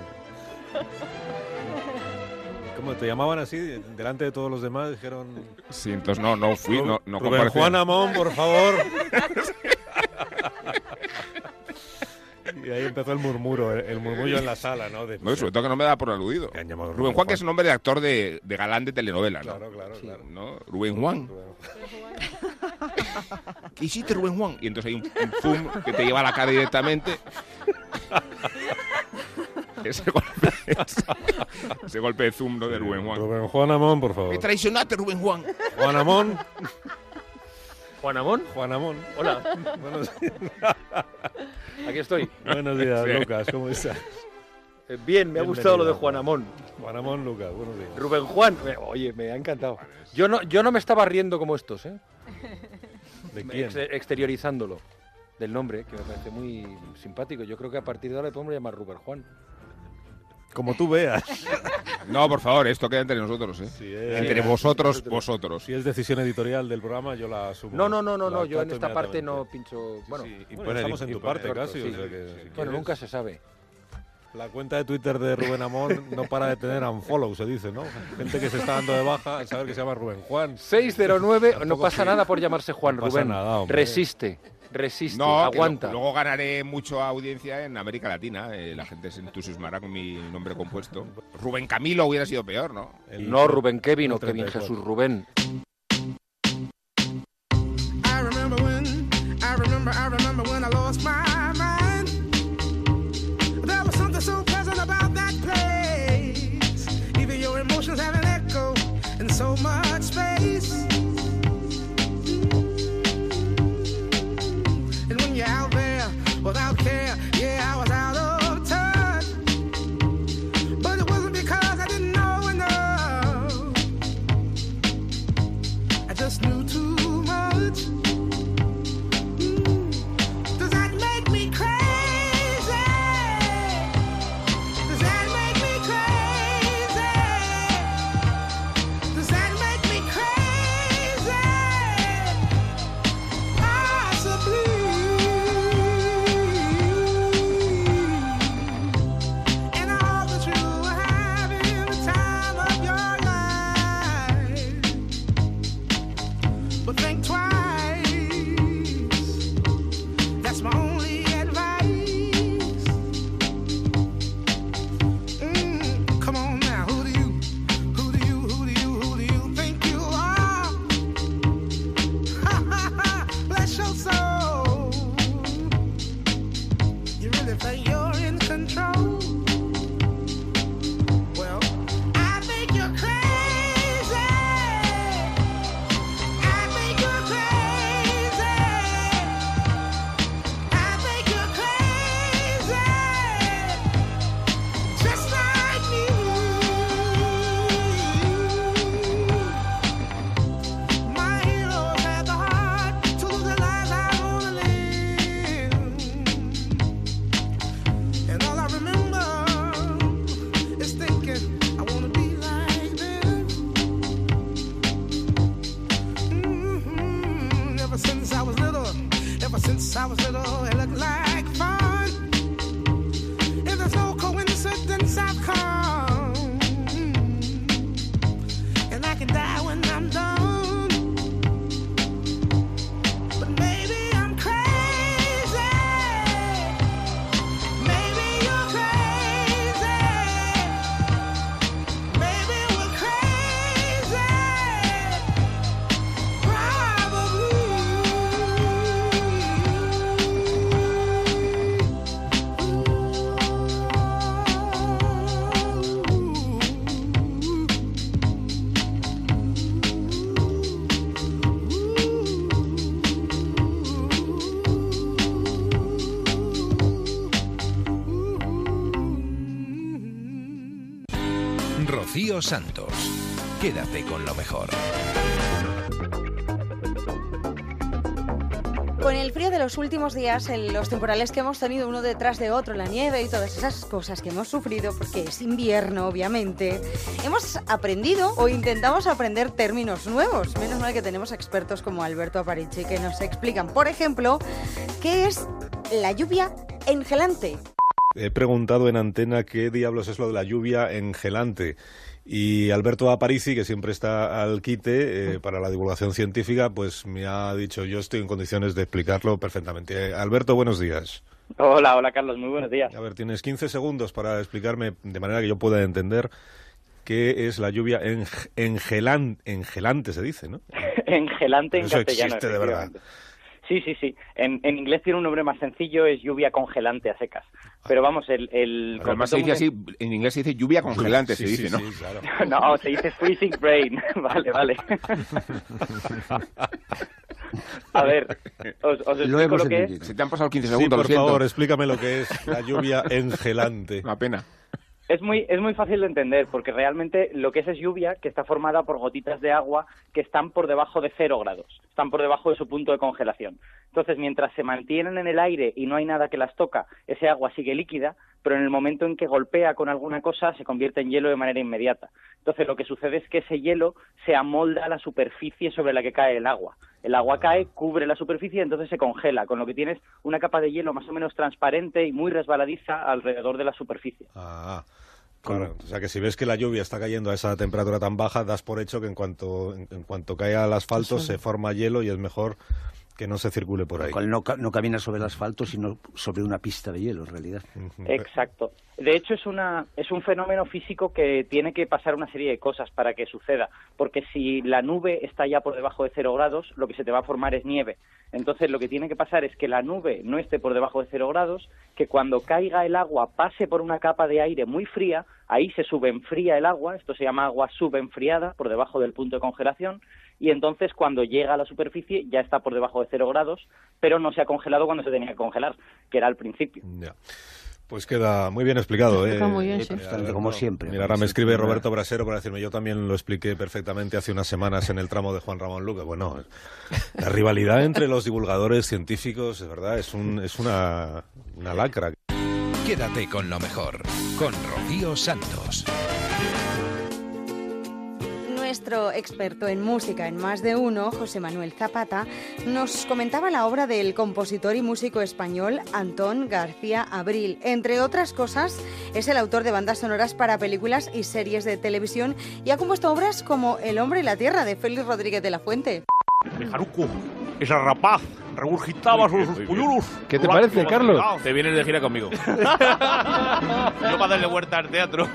¿Cómo te llamaban así? Delante de todos los demás dijeron... Sí, entonces no, no fui, no, no Rubén Juan Amón, por favor. Y ahí empezó el murmuro, el murmullo en la sala, ¿no? De, no, sobre todo que no me da por aludido. Rubén, Rubén Juan, que es un nombre de actor de, de galán de telenovela, ¿no? Claro, claro, claro. ¿No? Rubén Juan. <laughs> ¿Qué hiciste, Rubén Juan? Y entonces hay un, un zoom que te lleva a la cara directamente. <laughs> <laughs> ese golpe, ese golpe de zoom ¿no? de Rubén Juan. Rubén Juan Amón, por favor. Me traicionaste, Rubén Juan. Juan Amón. ¿Juan Amón? Juan Amón. Hola. Buenos <laughs> Aquí estoy. Buenos días, Sí. Lucas. ¿Cómo estás? Eh, Bien, me ha gustado lo de Juan Amón. Juan Amón Lucas, buenos días. Rubén Juan, eh, oye, me ha encantado. Yo no, yo no me estaba riendo como estos, ¿eh? <laughs> ¿De Me- quién? ex- exteriorizándolo. Del nombre, que me parece muy simpático. Yo creo que a partir de ahora le podemos llamar Rubén Juan. Como tú veas. <laughs> No, por favor, esto queda entre nosotros, ¿eh? es- entre Sí, vosotros, vosotros. Si es decisión editorial del programa, yo la asumo. No, no, no, no, no, yo en esta parte no pincho. Bueno, y Bueno, estamos en tu parte casi, o sea que, si Bueno, quieres. nunca se sabe. La cuenta de Twitter de Rubén Amón no para de tener unfollow, se dice, ¿no? Gente que se está dando de baja al saber que se llama Rubén Juan. 609, no pasa nada por llamarse Juan No pasa Rubén. nada, hombre. resiste, resiste, No, aguanta. lo- luego ganaré mucho audiencia en América Latina. eh, la gente se entusiasmará con mi nombre compuesto. Rubén Camilo hubiera sido peor, ¿no? No Rubén Kevin o Kevin 34. Jesús Rubén. I remember without Rocío Santos. Quédate con lo mejor. Con el frío de los últimos días, en los temporales que hemos tenido uno detrás de otro, la nieve y todas esas cosas que hemos sufrido, porque es invierno, obviamente, hemos aprendido o intentamos aprender términos nuevos. Menos mal que tenemos expertos como Alberto Aparici que nos explican, por ejemplo, qué es la lluvia engelante. He preguntado en antena qué diablos es lo de la lluvia engelante. Y Alberto Aparici, que siempre está al quite eh, para la divulgación científica, pues me ha dicho yo estoy en condiciones de explicarlo perfectamente. Eh, Alberto, buenos días. Hola, hola Carlos, muy buenos días. A ver, tienes 15 segundos para explicarme de manera que yo pueda entender qué es la lluvia eng- engelan- engelante, se dice, ¿no? <laughs> Engelante en Eso castellano. existe de verdad. Sí, sí, sí. En, en inglés tiene un nombre más sencillo, es lluvia congelante a secas. Pero vamos, el... el Además se dice así, en inglés se dice lluvia congelante, Sí, se sí, dice, ¿no? sí, claro. muy- <laughs> No, se dice freezing rain. <laughs> vale, vale. <laughs> A ver, os, os explico lo, que es. Se te han pasado 15 Sí, segundos, por lo siento. favor, explícame lo que es la lluvia engelante. Una pena. Es muy, es muy fácil de entender, porque realmente lo que es es lluvia que está formada por gotitas de agua que están por debajo de cero grados, están por debajo de su punto de congelación. Entonces, mientras se mantienen en el aire y no hay nada que las toca, ese agua sigue líquida, pero en el momento en que golpea con alguna cosa se convierte en hielo de manera inmediata. Entonces, lo que sucede es que ese hielo se amolda a la superficie sobre la que cae el agua. El agua cae, cubre la superficie y entonces se congela, con lo que tienes una capa de hielo más o menos transparente y muy resbaladiza alrededor de la superficie. Ah, claro. O sea que si ves que la lluvia está cayendo a esa temperatura tan baja, das por hecho que en cuanto, en, en cuanto cae al asfalto se forma hielo y es mejor que no se circule por ahí. No camina sobre el asfalto, sino sobre una pista de hielo, en realidad. Exacto. De hecho, es, una, es un fenómeno físico que tiene que pasar una serie de cosas para que suceda. Porque si la nube está ya por debajo de cero grados, lo que se te va a formar es nieve. Entonces, lo que tiene que pasar es que la nube no esté por debajo de cero grados, que cuando caiga el agua pase por una capa de aire muy fría, ahí se subenfría el agua, esto se llama agua subenfriada, por debajo del punto de congelación, y entonces cuando llega a la superficie ya está por debajo de cero grados, pero no se ha congelado cuando se tenía que congelar, que era al principio. Ya. Pues queda muy bien explicado. Explica ¿eh? muy bien, sí. Mira, Bastante, como siempre. Mira, ahora me escribe Roberto Brasero para decirme, yo también lo expliqué perfectamente hace unas semanas en el tramo de Juan Ramón Luque. Bueno, la rivalidad <laughs> entre los divulgadores científicos, es verdad, es, un, es una, una lacra. Quédate con lo mejor, con Rocío Santos. Nuestro experto en música en más de uno, José Manuel Zapata, nos comentaba la obra del compositor y músico español Antón García Abril. Entre otras cosas, es el autor de bandas sonoras para películas y series de televisión y ha compuesto obras como El hombre y la tierra de Félix Rodríguez de la Fuente. Esa rapaz, regurgitaba sus puyulos. ¿Qué te parece, Carlos? Te vienes de gira conmigo. <laughs> Yo para darle vuelta al teatro.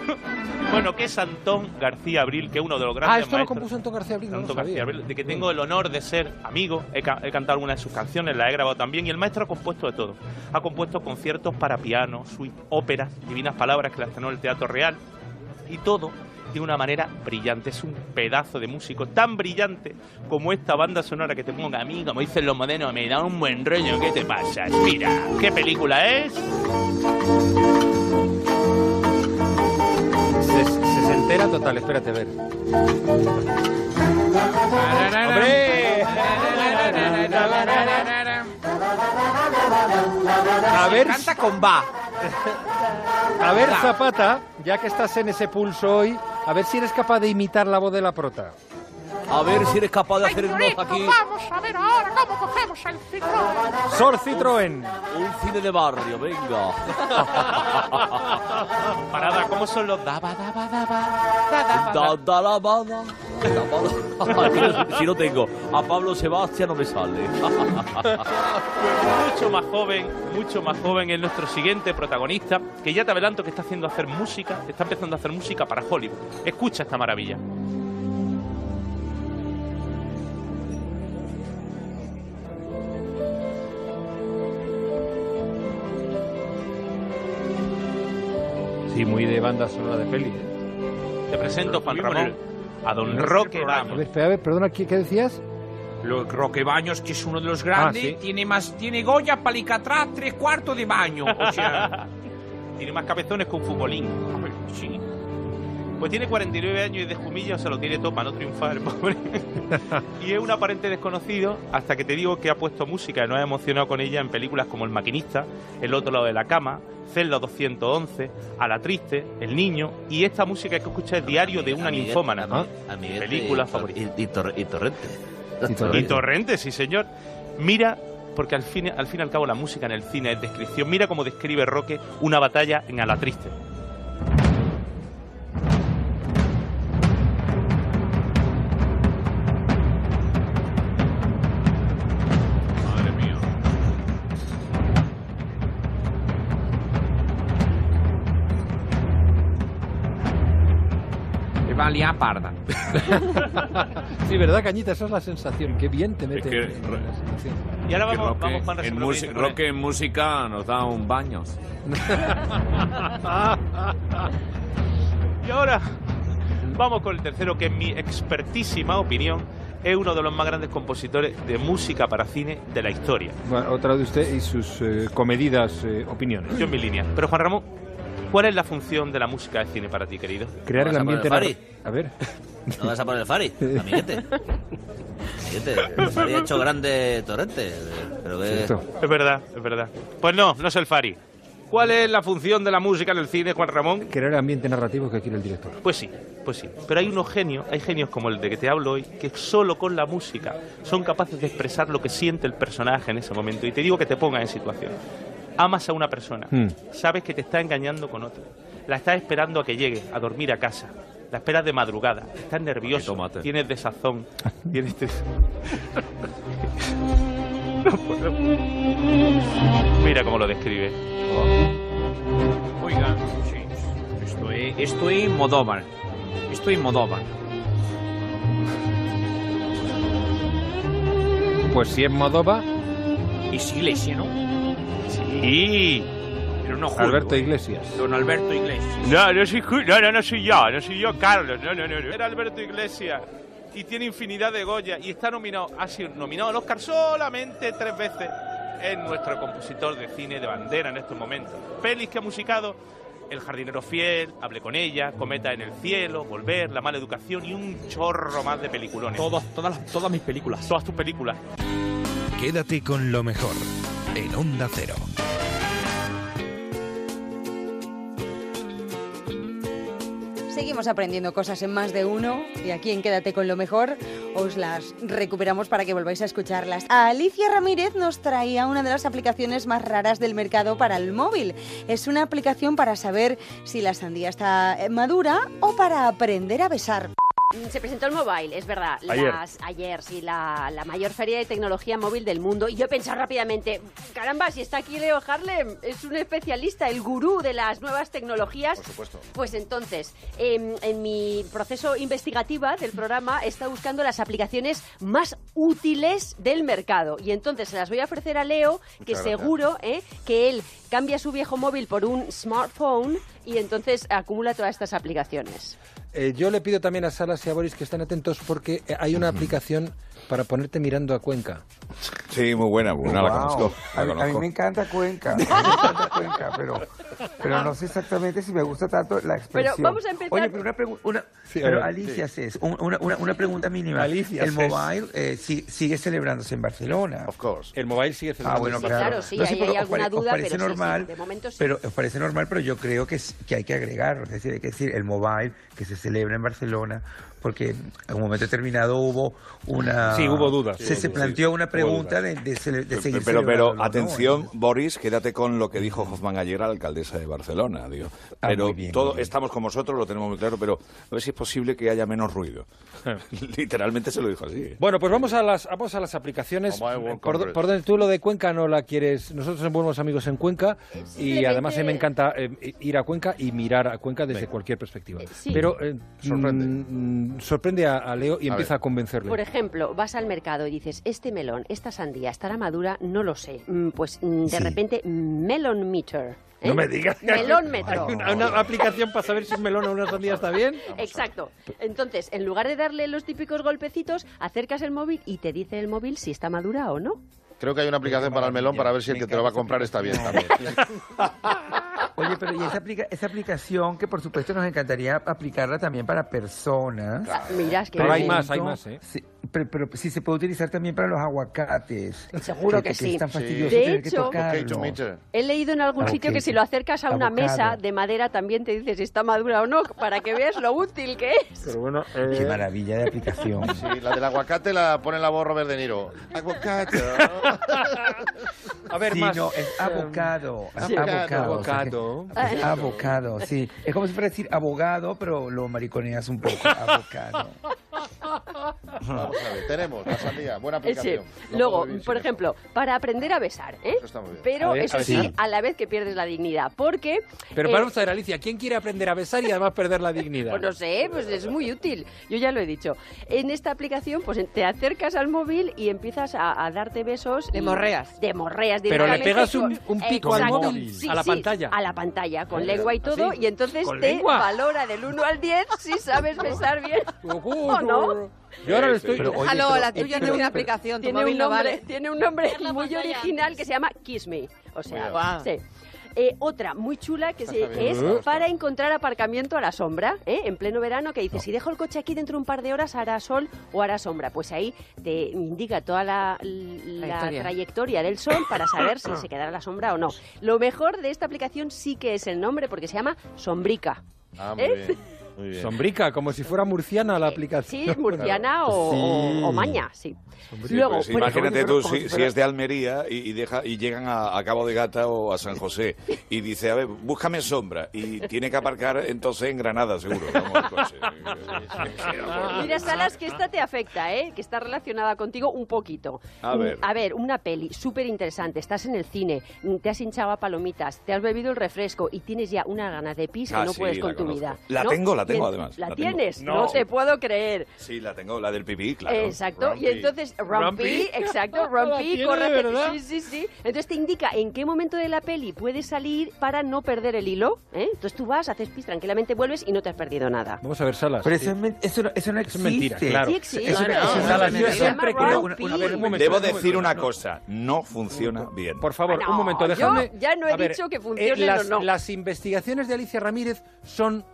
Bueno, que es Antón García Abril, que es uno de los grandes Ah, esto lo maestros. compuso Antón García Abril, no lo Antón sabía. García Abril, de que tengo el honor de ser amigo. He, ca- he cantado algunas de sus canciones, las he grabado también. Y el maestro ha compuesto de todo. Ha compuesto conciertos para piano, suite, óperas, divinas palabras que las estrenó en el Teatro Real. Y todo de una manera brillante. Es un pedazo de músico tan brillante como esta banda sonora que te ponga a mí, como dicen los modernos, me da un buen rollo. ¿Qué te pasa? Mira, ¿qué película es? Se, se entera total, espérate a ver. A ver, Canta con va. a ver Zapata, ya que estás en ese pulso hoy, a ver si eres capaz de imitar la voz de la prota. A ver si eres capaz de hacer el aquí. Vamos a ver ahora cómo cogemos el ciclón. Sor Citroën. Un cine de barrio, venga. <laughs> Parada, ¿cómo son los daba, daba, daba? Da, da, la, ba, da. Da, ba, da. <laughs> si no tengo a Pablo Sebastián no me sale. mucho más joven, mucho más joven es nuestro siguiente protagonista, que ya te adelanto que está haciendo hacer música, está empezando a hacer música para Hollywood. Escucha esta maravilla. Sí, muy de banda sonora de peli. ¿eh? Te presento, Juan Ramón, a don Roque Baños. a ver, perdona, ¿qué, qué decías? Lo Roque Baños, que es uno de los grandes, Ah, sí. tiene más, tiene Goya, Palicatrás, tres cuartos de baño. O sea, <laughs> Tiene más cabezones que un futbolín. sí. Pues tiene 49 años y de Jumilla se lo tiene todo para no triunfar, el <laughs> pobre. <laughs> y es un aparente desconocido hasta que te digo que ha puesto música y nos ha emocionado con ella en películas como El Maquinista, El Otro Lado de la Cama, Celda 211, A la Triste, El Niño y esta música que escucha es Diario de una ninfómana. amiguete Película favorita. Y Torrente. Y Torrente, sí señor. Mira, porque al fin, al fin y al cabo la música en el cine es descripción. Mira cómo describe Roque una batalla en A la Triste. Liar parda. <laughs> Sí, ¿verdad, Cañita? Esa es la sensación. Qué bien te mete que- en la sensación. Y ahora Que vamos, Roque vamos Juan, en música- Roque en música nos da un baño. <laughs> Y ahora vamos con el tercero, que en mi expertísima opinión es uno de los más grandes compositores de música para cine de la historia. Bueno, otra de usted y sus eh, comedidas eh, opiniones. Yo en mi línea. Pero Juan Ramón, ¿Cuál es la función de la música de cine para ti, querido? Crear el ¿Vas a ambiente... el narra- A ver. ¿No vas a poner el Fari? <laughs> Amiguete. Amiguete, el Fari ha hecho grande torrente. Pero que... Es verdad, es verdad. Pues no, no es el Fari. ¿Cuál es la función de la música en el cine, Juan Ramón? Crear el ambiente narrativo que quiere el director. Pues sí, pues sí. Pero hay unos genios, hay genios como el de que te hablo hoy, que solo con la música son capaces de expresar lo que siente el personaje en ese momento. Y te digo que te pongas en situación. Amas a una persona, Hmm. sabes que te está engañando con otra. La estás esperando a que llegue a dormir a casa. La esperas de madrugada. Estás nervioso. Tienes desazón. <laughs> Tienes No puedo. Mira cómo lo describe. Oigan, sí, estoy, estoy en Modóvar. Estoy en Modóvar. Pues si es Modova... Es Iglesia, ¿no? Sí. Pero no juro, Alberto ¿eh? Iglesias. Don Alberto Iglesias. No, no soy, Ju- no, no, no soy yo, no soy yo, Carlos, no, no, no, no. Era Alberto Iglesias y tiene infinidad de Goya y está nominado, ha sido nominado al Oscar solamente tres veces. Es nuestro compositor de cine de bandera en estos momentos. Pelis que ha musicado El jardinero fiel, Hablé con ella, Cometa en el cielo, Volver, La mala educación y un chorro más de peliculones. Todas, todas, las- todas mis películas. Todas tus películas. Quédate con lo mejor en Onda Cero. Seguimos aprendiendo cosas en más de uno y aquí en Quédate con lo mejor os las recuperamos para que volváis a escucharlas. Alicia Ramírez nos traía una de las aplicaciones más raras del mercado para el móvil. Es una aplicación para saber si la sandía está madura o para aprender a besar. Se presentó el mobile, es verdad. Ayer. Las- ayer, sí, la, la mayor feria de tecnología móvil del mundo. Y yo he pensado rápidamente, caramba, si está aquí Leo Harlem, es un especialista, el gurú de las nuevas tecnologías. Por supuesto. Pues entonces, em, en mi proceso investigativa del programa, he estado buscando las aplicaciones más útiles del mercado. Y entonces se las voy a ofrecer a Leo, que Muchas gracias. seguro eh, que él cambia su viejo móvil por un smartphone y entonces acumula todas estas aplicaciones. Eh, yo le pido también a Salas y a Boris que estén atentos porque eh, hay una aplicación para ponerte mirando a Cuenca. Sí, muy buena, buena, la Wow. conozco. la A, mí, a mí me encanta Cuenca, a mí me encanta Cuenca, pero, pero no sé exactamente si me gusta tanto la expresión. vamos a empezar- Oye, pero una pregunta, Sí, pero ver, Alicia, sí. Cés, un- una, una, una pregunta mínima. Alicia el Cés. mobile eh, si- sigue celebrándose en Barcelona. Of course. El mobile sigue Ah, bueno, claro. claro, sí, No sé, pero hay os alguna duda, parece pero sí, sí, normal, de momento sí. Pero os parece normal, pero yo creo que, que hay que agregar, es decir, hay que decir el mobile que se celebra en Barcelona, porque en un momento determinado hubo una... Sí, hubo dudas. Se, planteó una pregunta de, de de seguir Pero, pero atención, Boris, quédate con lo que dijo Hoffman ayer a la alcaldesa de Barcelona. Digo. Ah, Pero bien, todo, estamos con vosotros, lo tenemos muy claro, pero a ver si es posible que haya menos ruido. <laughs> Literalmente se lo dijo así. ¿eh? Bueno, pues vamos a las, vamos a las aplicaciones. World Por, por donde tú lo de Cuenca no la quieres. Nosotros somos buenos amigos en Cuenca y además a mí me encanta eh, ir a Cuenca y mirar a Cuenca desde cualquier perspectiva. sí. Pero eh, Sorprende. Sorprende a, a Leo y A empieza ver. a convencerle. Por ejemplo, vas al mercado y dices, este melón, esta sandía, ¿estará madura? No lo sé. Mm, Pues mm, de Sí. repente, Melon Meter. ¿eh? No me digas. Melón metro. Hay una, una aplicación para saber si un melón o una sandía está bien. <laughs> Exacto. Entonces, en lugar de darle los típicos golpecitos, acercas el móvil y te dice el móvil si está madura o no. Creo que hay una aplicación para el melón para ver si el que te lo va a comprar está bien también. <laughs> Oye, pero y esa, aplica- esa aplicación que por supuesto nos encantaría aplicarla también para personas. Mira, es que Pero hay más, hay más, ¿eh? Sí, pero, pero sí se puede utilizar también para los aguacates. Seguro que sí. es tan Sí. fastidioso De tener que hecho- tocarlo. He leído en algún sitio que si lo acercas a una Avocado. mesa de madera también te dice si está madura o no, para que veas lo útil que es. Pero bueno, Qué maravilla de aplicación. Sí, la del aguacate la pone la voz Robert De Niro. Aguacate. <laughs> A ver, Sí, más. no, es abocado. Sí. Abocado. o sea que- Abocado. es abocado, sí. Es como si fuera decir abogado, pero lo mariconeas un poco. <laughs> Abocado. Vamos a ver, tenemos la sandía, buena sí. aplicación. Luego, vivir por ejemplo, para aprender a besar, ¿eh? Eso está muy bien. Pero A ver, eso a sí, a la vez que pierdes la dignidad, porque... Pero vamos a ver, Alicia, ¿quién quiere aprender a besar y además perder la dignidad? Pues no sé, pues es muy útil. Yo ya lo he dicho. En esta aplicación, pues te acercas al móvil y empiezas a, a darte besos. De morreas. De morreas. Pero le pegas un- un pico al móvil, Sí, a la sí, pantalla. A la pantalla, con lengua y todo. ¿Así? Y entonces ¿Con te lengua? valora del 1 al 10 si sabes besar bien <laughs> o no. Yo ahora le estoy... Pero, oye, Déjalo, pero- la tuya pero- tiene una aplicación, Tiene un, no nombre, vale. tiene un nombre muy original que se llama Kiss Me. O sea, sí. Eh, otra muy chula que, se- Está que es para encontrar aparcamiento a la sombra, ¿eh? en pleno verano, que dice, si dejo el coche aquí dentro de un par de horas, hará sol o hará sombra. Pues ahí te indica toda la, la Trayectoria. trayectoria del sol para saber si se quedará la sombra o no. <coughs> Lo mejor de esta aplicación sí que es el nombre, porque se llama Sombrica. Ah, muy ¿Eh? bien. Sombrica, como si fuera murciana la aplicación. Sí, murciana o, Sí. o- o maña, sí. Sí, Luego, pues imagínate tú si, es de Almería y, y deja, y llegan a, a Cabo de Gata o a San José y dice, a ver, búscame sombra. Y tiene que aparcar entonces en Granada, seguro. vamos, coche. <laughs> Mira, Salas, que esta te afecta, ¿eh? Que está relacionada contigo un poquito. A ver. A ver, una peli súper interesante. Estás en el cine, te has hinchado a palomitas, te has bebido el refresco y tienes ya una ganas de pis que Ah, no sí, puedes con tu conozco. vida. La ¿no? tengo, la tengo, Y en- además, ¿La, la tengo. tienes? No. No. te puedo creer. Sí, la tengo, la del pipí, claro. Exacto, y entonces Rumpy, Rumpy. <laughs> exacto, <laughs> ¿La Rumpy, corre, sí, sí, sí. Entonces te indica en qué momento de la peli puedes salir para no perder el hilo, ¿eh? Entonces tú vas, haces pis, tranquilamente vuelves y no te has perdido nada. Vamos a ver, Salas. Pero eso, es eso, no- eso no Eso es mentira, claro. Sí existe. Eso, eso una Salas, yo siempre creo... Rumpy. A ver, un momento, Debo decir una cosa, no funciona bien. Por favor, un momento, déjame... yo ya no he ver, dicho que eh, funcionen las, o no. Las investigaciones de Alicia Ramírez son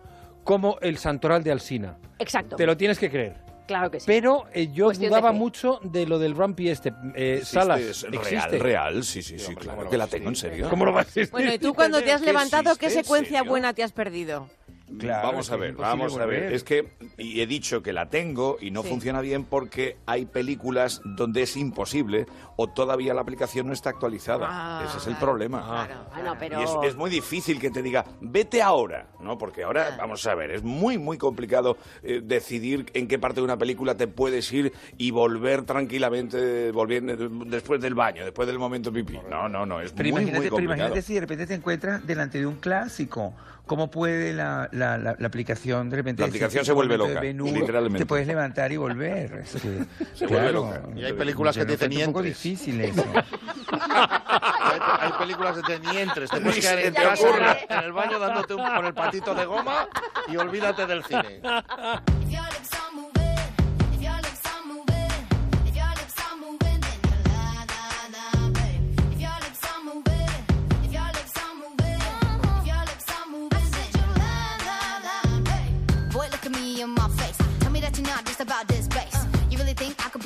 como el santoral de Alsina. Exacto. Te lo tienes que creer. Claro que sí. Pero eh, yo Cuestión dudaba mucho de lo del Rumpy este. Eh, Existe, Salas, es real, existe. real, sí, sí, sí, claro que la tengo, en serio. ¿Cómo lo vas a existir? Bueno, y tú cuando te has ¿Qué levantado, ¿qué existe? ¿En secuencia buena te has perdido? Claro, vamos a ver, vamos a ver. Es que y he dicho que la tengo y no Sí. funciona bien porque hay películas donde es imposible o todavía la aplicación no está actualizada. Ah, Ese es el claro, problema. claro, Bueno, pero... Y es, es muy difícil que te diga, vete ahora, ¿no? Porque ahora, vamos a ver, es muy, muy complicado eh, decidir en qué parte de una película te puedes ir y volver tranquilamente, volviendo después del baño, después del momento pipí. No, no, no, es Pero muy, imagínate, muy pero complicado. imagínate si de repente te encuentras delante de un clásico. ¿Cómo puede la, la, la, la aplicación de repente... La aplicación se vuelve loca, Ben-Hur, literalmente. Te puedes levantar y volver. Es que, Se vuelve loca. Y hay películas que te dicen encuentro un poco difícil eso. Hay, <laughs> hay películas de tenientes, te puedes quedar en te casa, en el baño dándote un, con el patito de goma y olvídate del cine.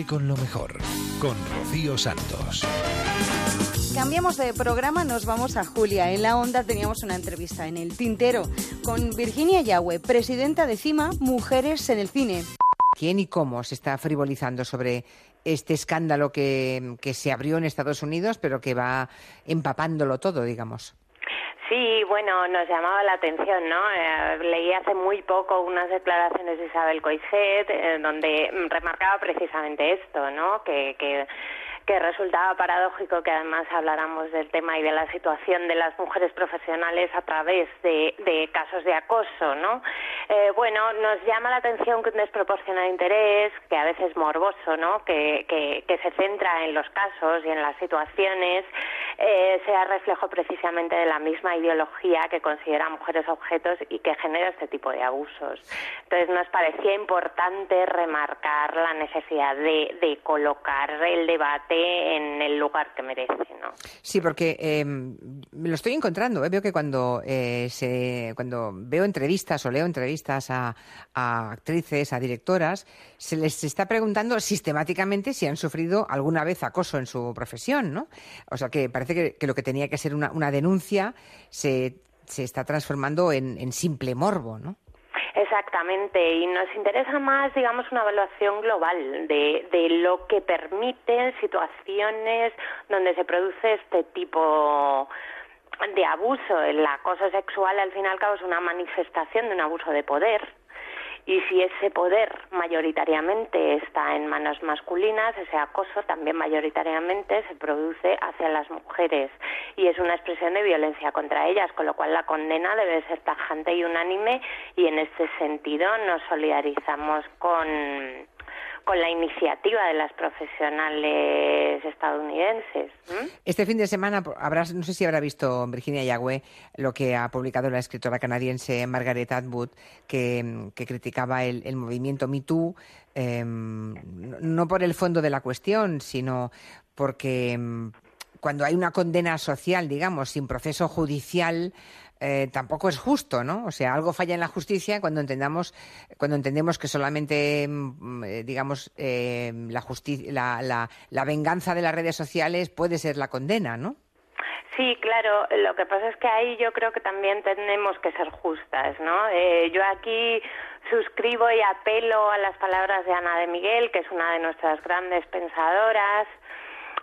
Quédate con lo mejor, con Rocío Santos. Cambiamos de programa, nos vamos a Julia. En la onda teníamos una entrevista en el Tintero con Virginia Yahweh, presidenta de CIMA Mujeres en el Cine. ¿Quién y cómo se está frivolizando sobre este escándalo que, que se abrió en Estados Unidos, pero que va empapándolo todo, digamos? Sí, bueno, nos llamaba la atención, ¿no? Eh, leí hace muy poco unas declaraciones de Isabel Coixet eh, donde remarcaba precisamente esto, ¿no? Que, que que resultaba paradójico que además habláramos del tema y de la situación de las mujeres profesionales a través de, de casos de acoso, ¿no? Eh, bueno, nos llama la atención que un desproporcionado interés, que a veces morboso, ¿no? Que, se centra en los casos y en las situaciones, eh, sea reflejo precisamente de la misma ideología que considera mujeres objetos y que genera este tipo de abusos. Entonces nos parecía importante remarcar la necesidad de colocar el debate en el lugar que merece, ¿no? Sí, porque eh, lo estoy encontrando. ¿eh? Veo que cuando eh, se, cuando veo entrevistas o leo entrevistas a, actrices, a directoras, se les está preguntando sistemáticamente si han sufrido alguna vez acoso en su profesión, ¿no? O sea que parece que, que lo que tenía que ser una, una denuncia se, se está transformando en, en simple morbo, ¿no? Exactamente, y nos interesa más, digamos, una evaluación global de, de lo que permiten situaciones donde se produce este tipo de abuso. El acoso sexual, al fin y al cabo, es una manifestación de un abuso de poder y si ese poder mayoritariamente está en manos masculinas, ese acoso también mayoritariamente se produce hacia las mujeres. Y es una expresión de violencia contra ellas, con lo cual la condena debe ser tajante y unánime. Y en este sentido nos solidarizamos con con la iniciativa de las profesionales estadounidenses. Este fin de semana habrás, no sé si habrá visto Virginia Yagüe lo que ha publicado la escritora canadiense Margaret Atwood, que, que criticaba el, movimiento Me Too, eh, no por el fondo de la cuestión, sino porque cuando hay una condena social, digamos, sin proceso judicial, eh, tampoco es justo, ¿no? O sea, algo falla en la justicia cuando entendamos, cuando entendemos que solamente, mm, eh, digamos, eh, la, la, la, la venganza de las redes sociales puede ser la condena, ¿no? Sí, claro. Lo que pasa es que ahí yo creo que también tenemos que ser justas, ¿no? Eh, yo aquí suscribo y apelo a las palabras de Ana de Miguel, que es una de nuestras grandes pensadoras,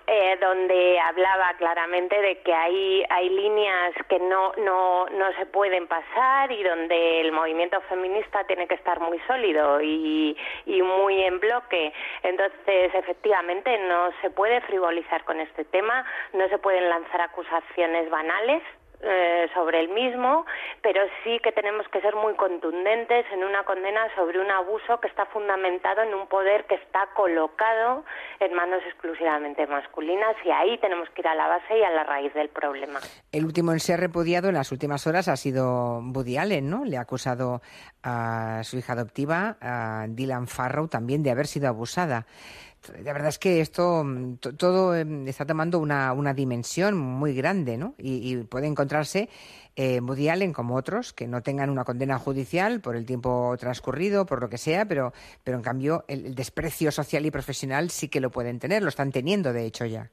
eh, donde hablaba claramente de que hay, hay líneas que no, no, no se pueden pasar y donde el movimiento feminista tiene que estar muy sólido y, y muy en bloque. Entonces, efectivamente, no se puede frivolizar con este tema, no se pueden lanzar acusaciones banales eh, sobre el mismo, pero sí que tenemos que ser muy contundentes en una condena sobre un abuso que está fundamentado en un poder que está colocado en manos exclusivamente masculinas y ahí tenemos que ir a la base y a la raíz del problema. El último en ser repudiado en las últimas horas ha sido Woody Allen, ¿no? Le ha acusado a su hija adoptiva, a Dylan Farrow, también de haber sido abusada la verdad es que esto todo em, está tomando una, una dimensión muy grande, ¿no? Y, puede encontrarse eh, Allen como otros que no tengan una condena judicial por el tiempo transcurrido, por lo que sea, pero, pero en cambio el desprecio social y profesional sí que lo pueden tener, lo están teniendo de hecho ya.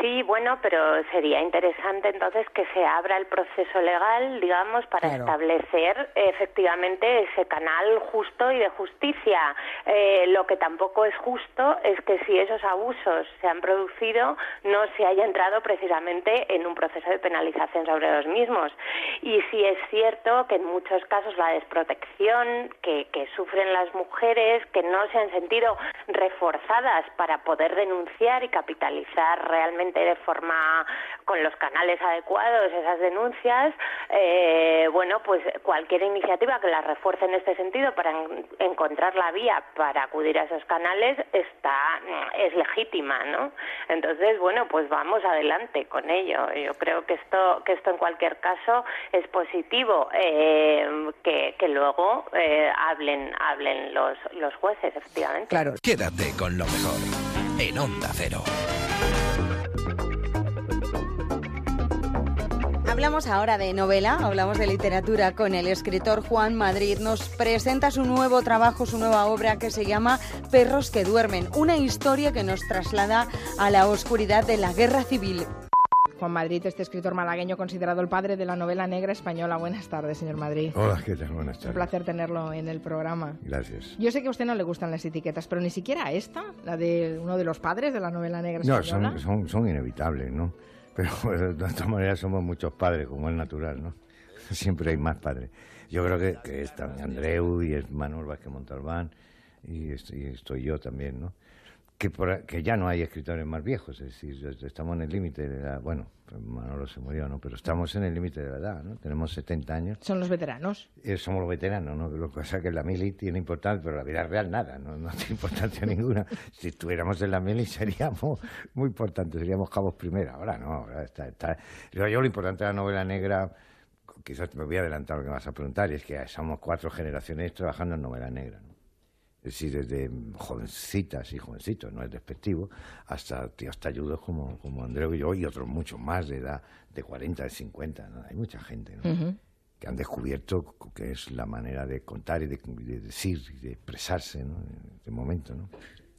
Sí, bueno, pero sería interesante entonces que se abra el proceso legal, digamos, para Claro. establecer efectivamente ese canal justo y de justicia. Eh, lo que tampoco es justo es que si esos abusos se han producido no se haya entrado precisamente en un proceso de penalización sobre los mismos. Y sí es cierto que en muchos casos la desprotección que, que sufren las mujeres, que no se han sentido reforzadas para poder denunciar y capitalizar realmente de forma con los canales adecuados esas denuncias, eh, bueno, pues cualquier iniciativa que las refuerce en este sentido para en- encontrar la vía para acudir a esos canales está es legítima, ¿no? Entonces, bueno, pues vamos adelante con ello. Yo creo que esto que esto en cualquier caso es positivo eh, que, que luego eh, hablen hablen los los jueces, efectivamente. Claro. Quédate con lo mejor en Onda Cero. Hablamos ahora de novela, hablamos de literatura con el escritor Juan Madrid. Nos presenta su nuevo trabajo, su nueva obra que se llama Perros que duermen, una historia que nos traslada a la oscuridad de la guerra civil. Juan Madrid, este escritor malagueño considerado el padre de la novela negra española. Buenas tardes, señor Madrid. Hola, ¿qué tal? Buenas Un tardes. placer tenerlo en el programa. Gracias. Yo sé que a usted no le gustan las etiquetas, pero ni siquiera esta, la de uno de los padres de la novela negra No, española. son, son, son inevitables, ¿no? Pero <laughs> de todas maneras somos muchos padres, como es natural, ¿no? <laughs> Siempre hay más padres. Yo creo que, que está Andreu y es Manuel Vázquez Montalbán y estoy yo también, ¿no? Que, por- que ya no hay escritores más viejos, es decir, estamos en el límite de la... Bueno, Manolo se murió, ¿no? Pero estamos en el límite de la edad, ¿no? Tenemos 70 años. Son los veteranos. Eh, somos los veteranos, ¿no? Lo que pasa es que la mili tiene importancia, pero la vida real nada, no, no tiene importancia <laughs> ninguna. Si estuviéramos en la mili seríamos muy importantes, seríamos cabos primera. Ahora no, ahora está, está. Yo, yo lo importante de la novela negra, quizás me voy a adelantar lo que vas a preguntar, y es que somos cuatro generaciones trabajando en novela negra, ¿no? Es decir, desde jovencitas y jovencitos, no es despectivo, hasta tíos talludos como, como Andreu y yo, y otros muchos más de edad de 40, de 50, ¿no? Hay mucha gente, que han descubierto que es la manera de contar y de, de decir y de expresarse ¿no? de momento. ¿no?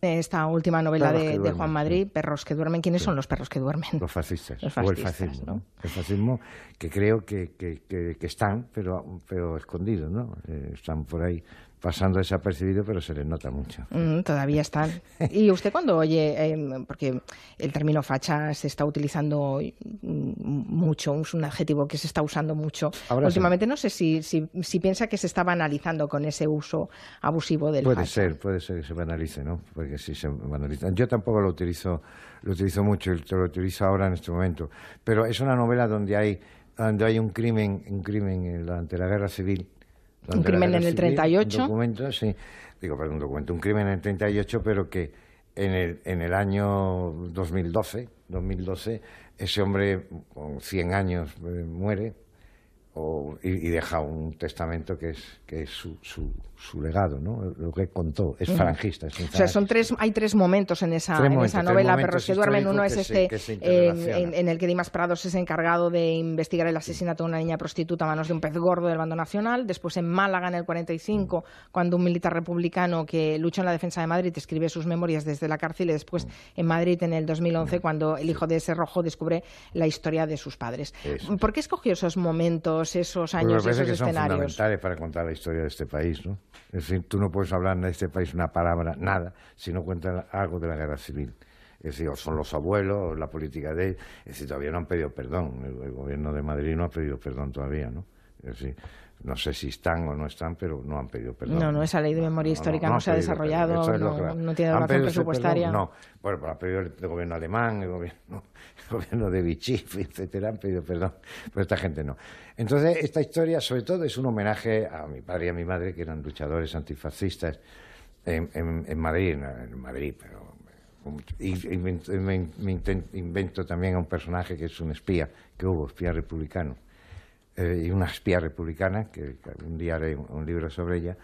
Esta última novela de, Juan Madrid, Perros que duermen. ¿Quiénes son los perros que duermen? Los fascistas, Los o el fascismo. ¿no? ¿no? El fascismo que creo que, que, que- que están, pero, pero escondidos, ¿no? Eh, están por ahí pasando desapercibidos, pero se les nota mucho. Mm, todavía están. Y usted cuando oye, eh, porque el término facha se está utilizando mm, mucho, es un adjetivo que se está usando mucho Ahora sí. últimamente, no sé si, si, si piensa que se está banalizando con ese uso abusivo del Puede facha. ser, puede ser que se banalice, ¿no? Porque sí se banaliza. Yo tampoco lo utilizo, lo utilizo mucho, lo utilizo ahora en este momento. Pero es una novela donde hay, donde hay un crimen, un crimen ante la guerra civil. Un Durante crimen en el civil, 38. Un documento, sí. Digo, perdón, un documento, un crimen en el 38, pero que en el, en el año 2012, 2012, ese hombre con 100 años eh, muere o- y, y deja un testamento que es, que es su, su, su legado, ¿no? Lo que contó. Es falangista. Es O sea, son tres, hay tres momentos en esa, Tres en momentos, esa novela, momentos Perros que duermen. Uno es este, se- se en, en el que Dimas Prados es encargado de investigar el asesinato de una niña prostituta a manos de un pez gordo del bando nacional. Después en Málaga, en el 45, cuando un militar republicano que lucha en la defensa de Madrid escribe sus memorias desde la cárcel. Y después en Madrid, en el 2011, cuando el hijo de ese rojo descubre la historia de sus padres. Eso. ¿Por qué escogió esos momentos, esos años y me parece esos que son escenarios? fundamentales para contar la historia de este país, ¿no? Es decir, tú no puedes hablar de este país una palabra, nada, si no cuentas algo de la guerra civil. Es decir, o son los abuelos, o la política de... Es decir, todavía no han pedido perdón. El, el gobierno de Madrid no ha pedido perdón todavía, ¿no? Es decir, no sé si están o no están, pero no han pedido perdón. No, no, esa ley de memoria histórica no, se ha desarrollado, es no, tiene ¿Han razón pedido ese presupuestaria. No. Bueno, pues ha pedido el, el gobierno alemán, el gobierno, gobierno de Vichy, <laughs> etcétera, han pedido perdón, pero esta gente no. Entonces, esta historia, sobre todo, es un homenaje a mi padre y a mi madre, que eran luchadores antifascistas en, en- en Madrid, en, Madrid, pero mucho- y me- me inten- invento también a un personaje que es un espía, que hubo, espía republicano, eh, y una espía republicana, que, un día haré un, libro sobre ella,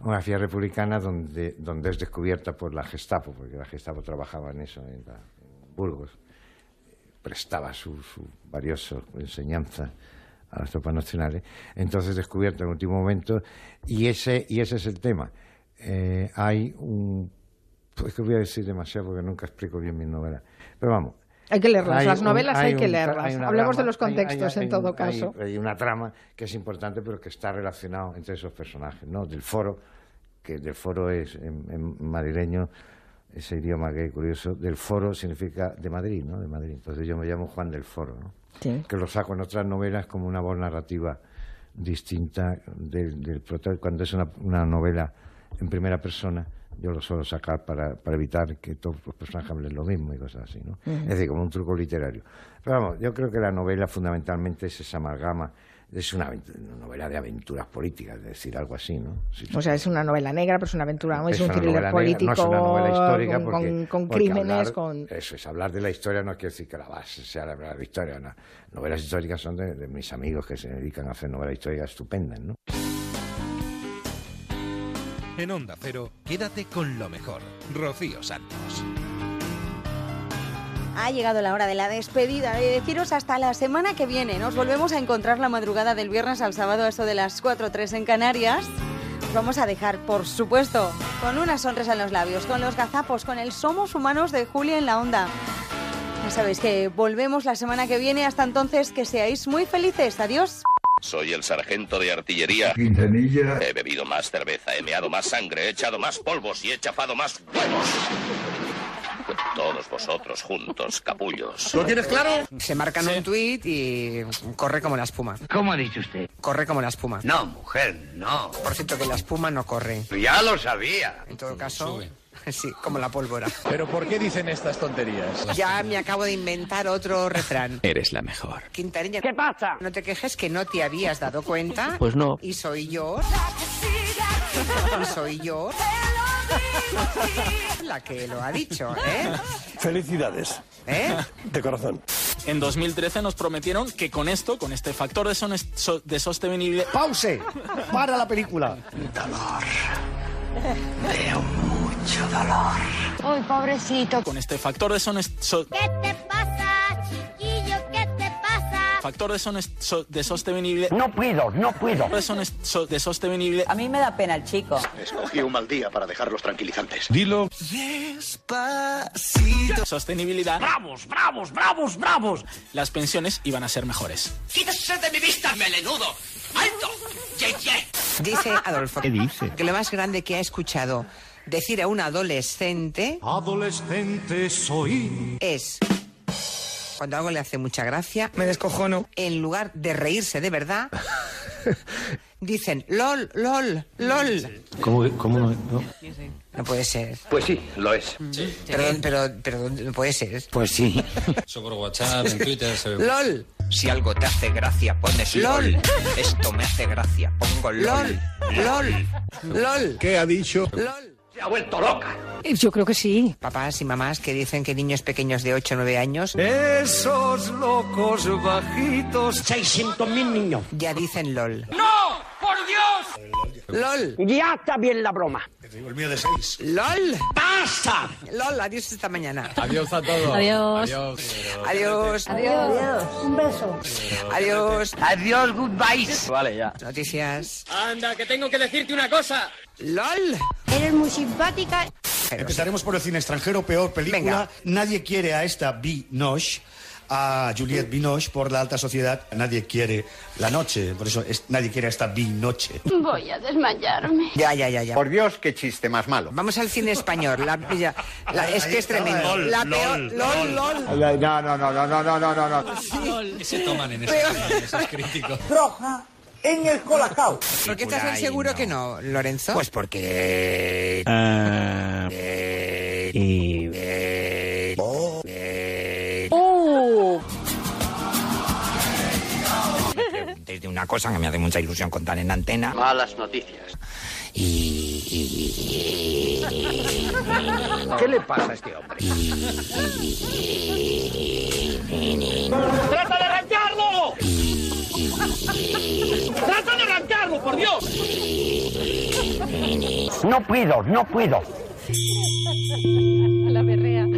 una espía republicana donde, donde es descubierta por la Gestapo, porque la Gestapo trabajaba en eso, en, la- en Burgos, prestaba su, su valiosa enseñanza a las tropas nacionales, entonces descubierta en último momento, y ese, y ese es el tema. Eh, hay un... Pues que voy a decir demasiado porque nunca explico bien mi novela. Pero vamos, Hay que leerlas, hay las un- novelas hay, que un- leerlas. hay Hablemos de los hay- hay- contextos hay en todo hay- caso. Hay, una trama que es importante, pero que está relacionado entre esos personajes, ¿no? Del foro, que del foro es en, en madrileño, ese idioma que es curioso, del foro significa de Madrid, ¿no? De Madrid. Entonces yo me llamo Juan del Foro, ¿no? Sí. Que lo saco en otras novelas como una voz narrativa distinta del, del Cuando es una, una novela en primera persona, yo lo suelo sacar para, para evitar que todos los personajes hablen lo mismo y cosas así, ¿no? Es decir, como un truco literario. Pero vamos, yo creo que la novela fundamentalmente es esa amalgama, es una, novela de aventuras políticas, es decir, algo así, ¿no? O sea, es una novela negra, pero es una aventura, es, es un una thriller novela negra, político no es una novela histórica con, porque, con- con porque crímenes, hablar- con... Eso es, hablar de la historia no quiere decir que la base sea la verdadera historia. no. Novelas históricas son de, de mis amigos que se dedican a hacer novelas históricas estupendas, ¿no? En Onda Cero, quédate con lo mejor. Rocío Santos. Ha llegado la hora de la despedida, de deciros hasta la semana que viene. Nos volvemos a encontrar la madrugada del viernes al sábado, a eso de las 4 o 3 en Canarias. Os vamos a dejar, por supuesto, con una sonrisa en los labios, con los gazapos, con el Somos Humanos de Julia en la Onda. Ya sabéis que volvemos la semana que viene. Hasta entonces, que seáis muy felices. Adiós. Soy el sargento de artillería. Quintanilla. He bebido más cerveza, he meado más sangre, he echado más polvos y he chafado más huevos. Todos vosotros juntos, capullos. ¿Lo tienes claro? Se marcan un tuit y corre como la espuma. ¿Cómo ha dicho usted? Corre como la espuma. No, mujer, no. Por cierto, que la espuma no corre. Ya lo sabía. En todo caso, <laughs> sí, como la pólvora. ¿Pero por qué dicen estas tonterías? Ya me acabo de inventar otro refrán. Eres la mejor. Quintanilla. ¿Qué pasa? No te quejes que no te habías dado cuenta. Pues no. Y soy yo. <laughs> Soy yo. <laughs> La que lo ha dicho, ¿eh? Felicidades. ¿Eh? De corazón. En 2013 nos prometieron que con esto, con este factor de, son- so- de sostenibilidad... ¡Pause! ¡Para la película! Veo mucho dolor. Uy, pobrecito. Con este factor de son... so- ¿Qué te factor de, son- so- de sostenibilidad... No puedo, no puedo. De, son- so- de sostenibilidad... A mí me da pena el chico. Escogí un mal día para dejar los tranquilizantes. Dilo. Despacito. Sostenibilidad. ¡Bravos, bravos, bravos, bravos! Las pensiones iban a ser mejores. ¡Quítese de mi vista, melenudo! ¡Alto! ¡Ye, ye! Dice Adolfo ¿Qué dice? que lo más grande que ha escuchado decir a un adolescente Adolescente soy. es cuando algo le hace mucha gracia, me descojono. En lugar de reírse de verdad, dicen lol, lol, lol. ¿Cómo, cómo no, no? No puede ser. Pues sí, lo es. Perdón, pero, pero no puede ser. Pues sí. Eso por WhatsApp, en Twitter, se ve. <laughs> LOL. Si algo te hace gracia, pones LOL. LOL. Esto me hace gracia, pongo LOL. LOL. LOL. ¿Qué ha dicho? LOL. Se ha vuelto loca. Yo creo que sí. Papás y mamás que dicen que niños pequeños de 8 o 9 años Esos locos bajitos. 600 mil niños. ya dicen LOL. ¡No! ¡Por Dios! LOL. Ya está bien la broma. El mío de seis. LOL. ¡Basta! LOL. Adiós esta mañana. Adiós a todos. Adiós. Adiós. Adiós. Adiós. Un beso. Adiós. Adiós, goodbye. Vale, ya. Noticias. Anda, que tengo que decirte una cosa. LOL. Eres muy simpática. Empezaremos por el cine extranjero, peor película. Venga. Nadie quiere a esta Binoche, a Juliette Binoche por la alta sociedad. Nadie quiere la noche, por eso nadie quiere esta Binoche. Voy a desmayarme. Ya, ya, ya, ya. Por Dios, qué chiste más malo. Vamos al cine español. Es que es tremendo. LOL, la peor, LOL, LOL, LOL. No, no, no, no, no, no, no, no. Sí. ¿Qué se toman en esos, esos críticos? Roja en el colacao. ¿Por qué estás seguro que no, Lorenzo? Pues porque... Uh... Eh... una cosa que me hace mucha ilusión contar en antena. Malas noticias. Y... ¿Qué le pasa a este hombre? ¡Trata de arrancarlo! ¡Trata de arrancarlo, por Dios! No puedo, no puedo. La berrea.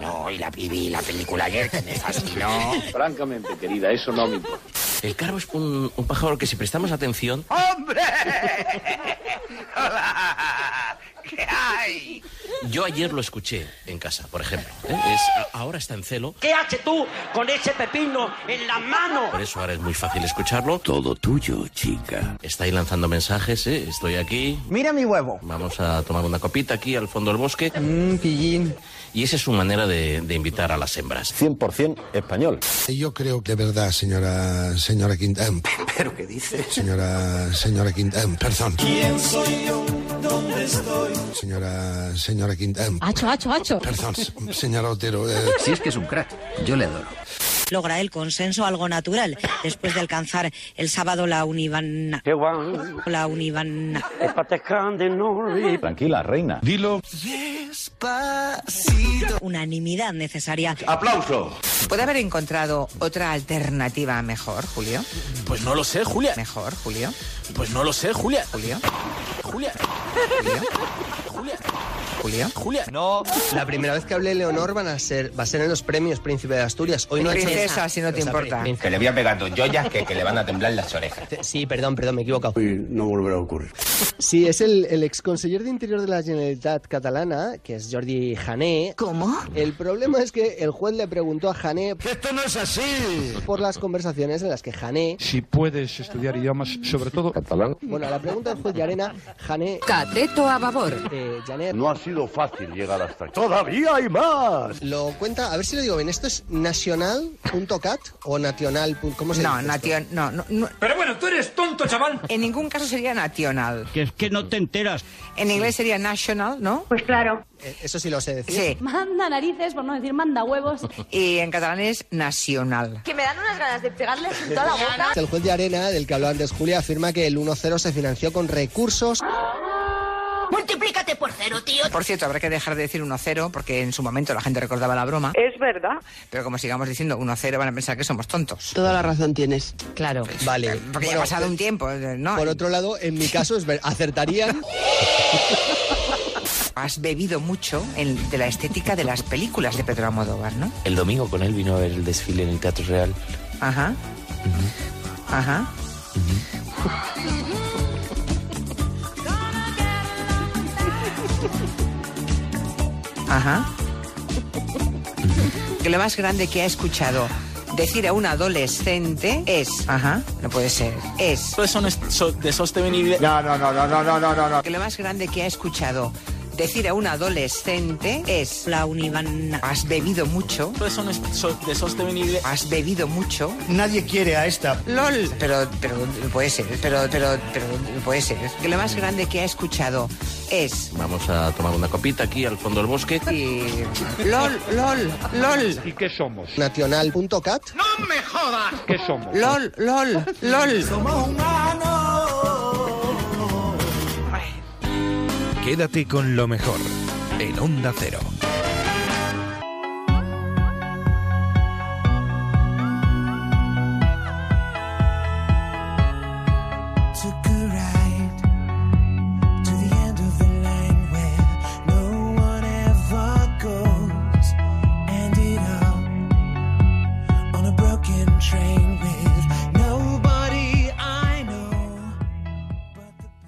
No, y la vi la película ayer que me fascinó. Francamente, querida, eso no me importa. El carbo es un, un pájaro que si prestamos atención... ¡Hombre! <laughs> ¡Hola! ¿Qué hay? Yo ayer lo escuché en casa, por ejemplo. ¿eh? Es, ahora está en celo, ¿Qué haces tú con ese pepino en la mano? por eso ahora es muy fácil escucharlo. Todo tuyo, chica. Está ahí lanzando mensajes, ¿eh? Estoy aquí, Mira mi huevo. vamos a tomar una copita aquí al fondo del bosque. Mmm, pillín. Y esa es su manera de, de invitar a las hembras. 100% español. Yo creo que de verdad, señora, señora Quintana. <laughs> ¿Pero qué dices? Señora, señora Quintana, perdón. ¿Quién soy yo? ¿Dónde estoy? Señora, señora Quintana. Hacho, hacho, hacho. Perdón, señora Otero. eh, Si es que es un crack. Yo le adoro. Logra el consenso algo natural después de alcanzar el sábado la univan... La univan... Tranquila, reina. Dilo. Unanimidad necesaria. ¡Aplauso! ¿Puede haber encontrado otra alternativa mejor, Julio? Pues no lo sé, Julia. Mejor, Julio. Pues no lo sé, Julia. Julio. Julia. Julio. Julia. Julia. Julia. No. La primera vez que hable Leonor van a ser, va a ser en los premios Príncipe de Asturias. Hoy no Princesa, si no te O sea, importa. Que le voy a pegar dos joyas que, que le van a temblar las orejas. Sí, perdón, perdón, me he equivocado. no volverá a ocurrir. Sí, es el, el exconseller de Interior de la Generalitat catalana, que es Jordi Jané. ¿Cómo? El problema es que el juez le preguntó a Jané ¡Esto no es así! por las conversaciones en las que Jané... Si puedes estudiar idiomas, sobre todo catalán. Bueno, a la pregunta del juez Llarena, Jané... Cateto a babor. Eh, No ha sido fácil llegar hasta aquí. ¡Todavía hay más! lo cuenta, a ver si lo digo bien, ¿esto es nacional.cat o nacional? ¿Cómo se No, dice? nation, no, no, no. Pero bueno, tú eres tonto, chaval. En ningún caso sería nacional. Que es que no te enteras. En inglés sería national, ¿no? Pues claro. Eh, Eso sí lo sé decir. Sí. Manda narices, por no decir manda huevos. Y en catalán es nacional. Que me dan unas ganas de pegarles en toda la boca. El juez de Arena, del que hablaba antes Julia, afirma que el 1-0 se financió con recursos Multiplícate por cero, tío. Por cierto, habrá que dejar de decir 1-0 porque en su momento la gente recordaba la broma. Es verdad. Pero como sigamos diciendo 1-0 van a pensar que somos tontos. Toda la razón tienes. Claro. Vale. Porque ya ha pasado eh, un tiempo, ¿no? Por otro lado, en mi caso, es ver, acertarían. <laughs> Has bebido mucho en- de la estética de las películas de Pedro Almodóvar, ¿no? El domingo con él vino a ver el desfile en el Teatro Real. Ajá. Ajá. Ajá. Que lo más grande que ha escuchado decir a un adolescente es. Ajá. No puede ser. Es. Todo eso no es de sostenibilidad. No, no, no, no, no, no, no, no. Que lo más grande que ha escuchado decir a un adolescente es. La univan. Has bebido mucho. Eso no es so- de sostenibilidad. Has bebido mucho. Nadie quiere a esta. LOL. Pero, pero puede ser, pero, pero, pero puede ser. Que lo más grande que ha escuchado es. Vamos a tomar una copita aquí al fondo del bosque. Y. LOL, LOL, LOL. ¿Y qué somos? Nacional.cat. ¡No me jodas! ¿Qué somos? LOL, LOL, LOL. Quédate con lo mejor en Onda Cero.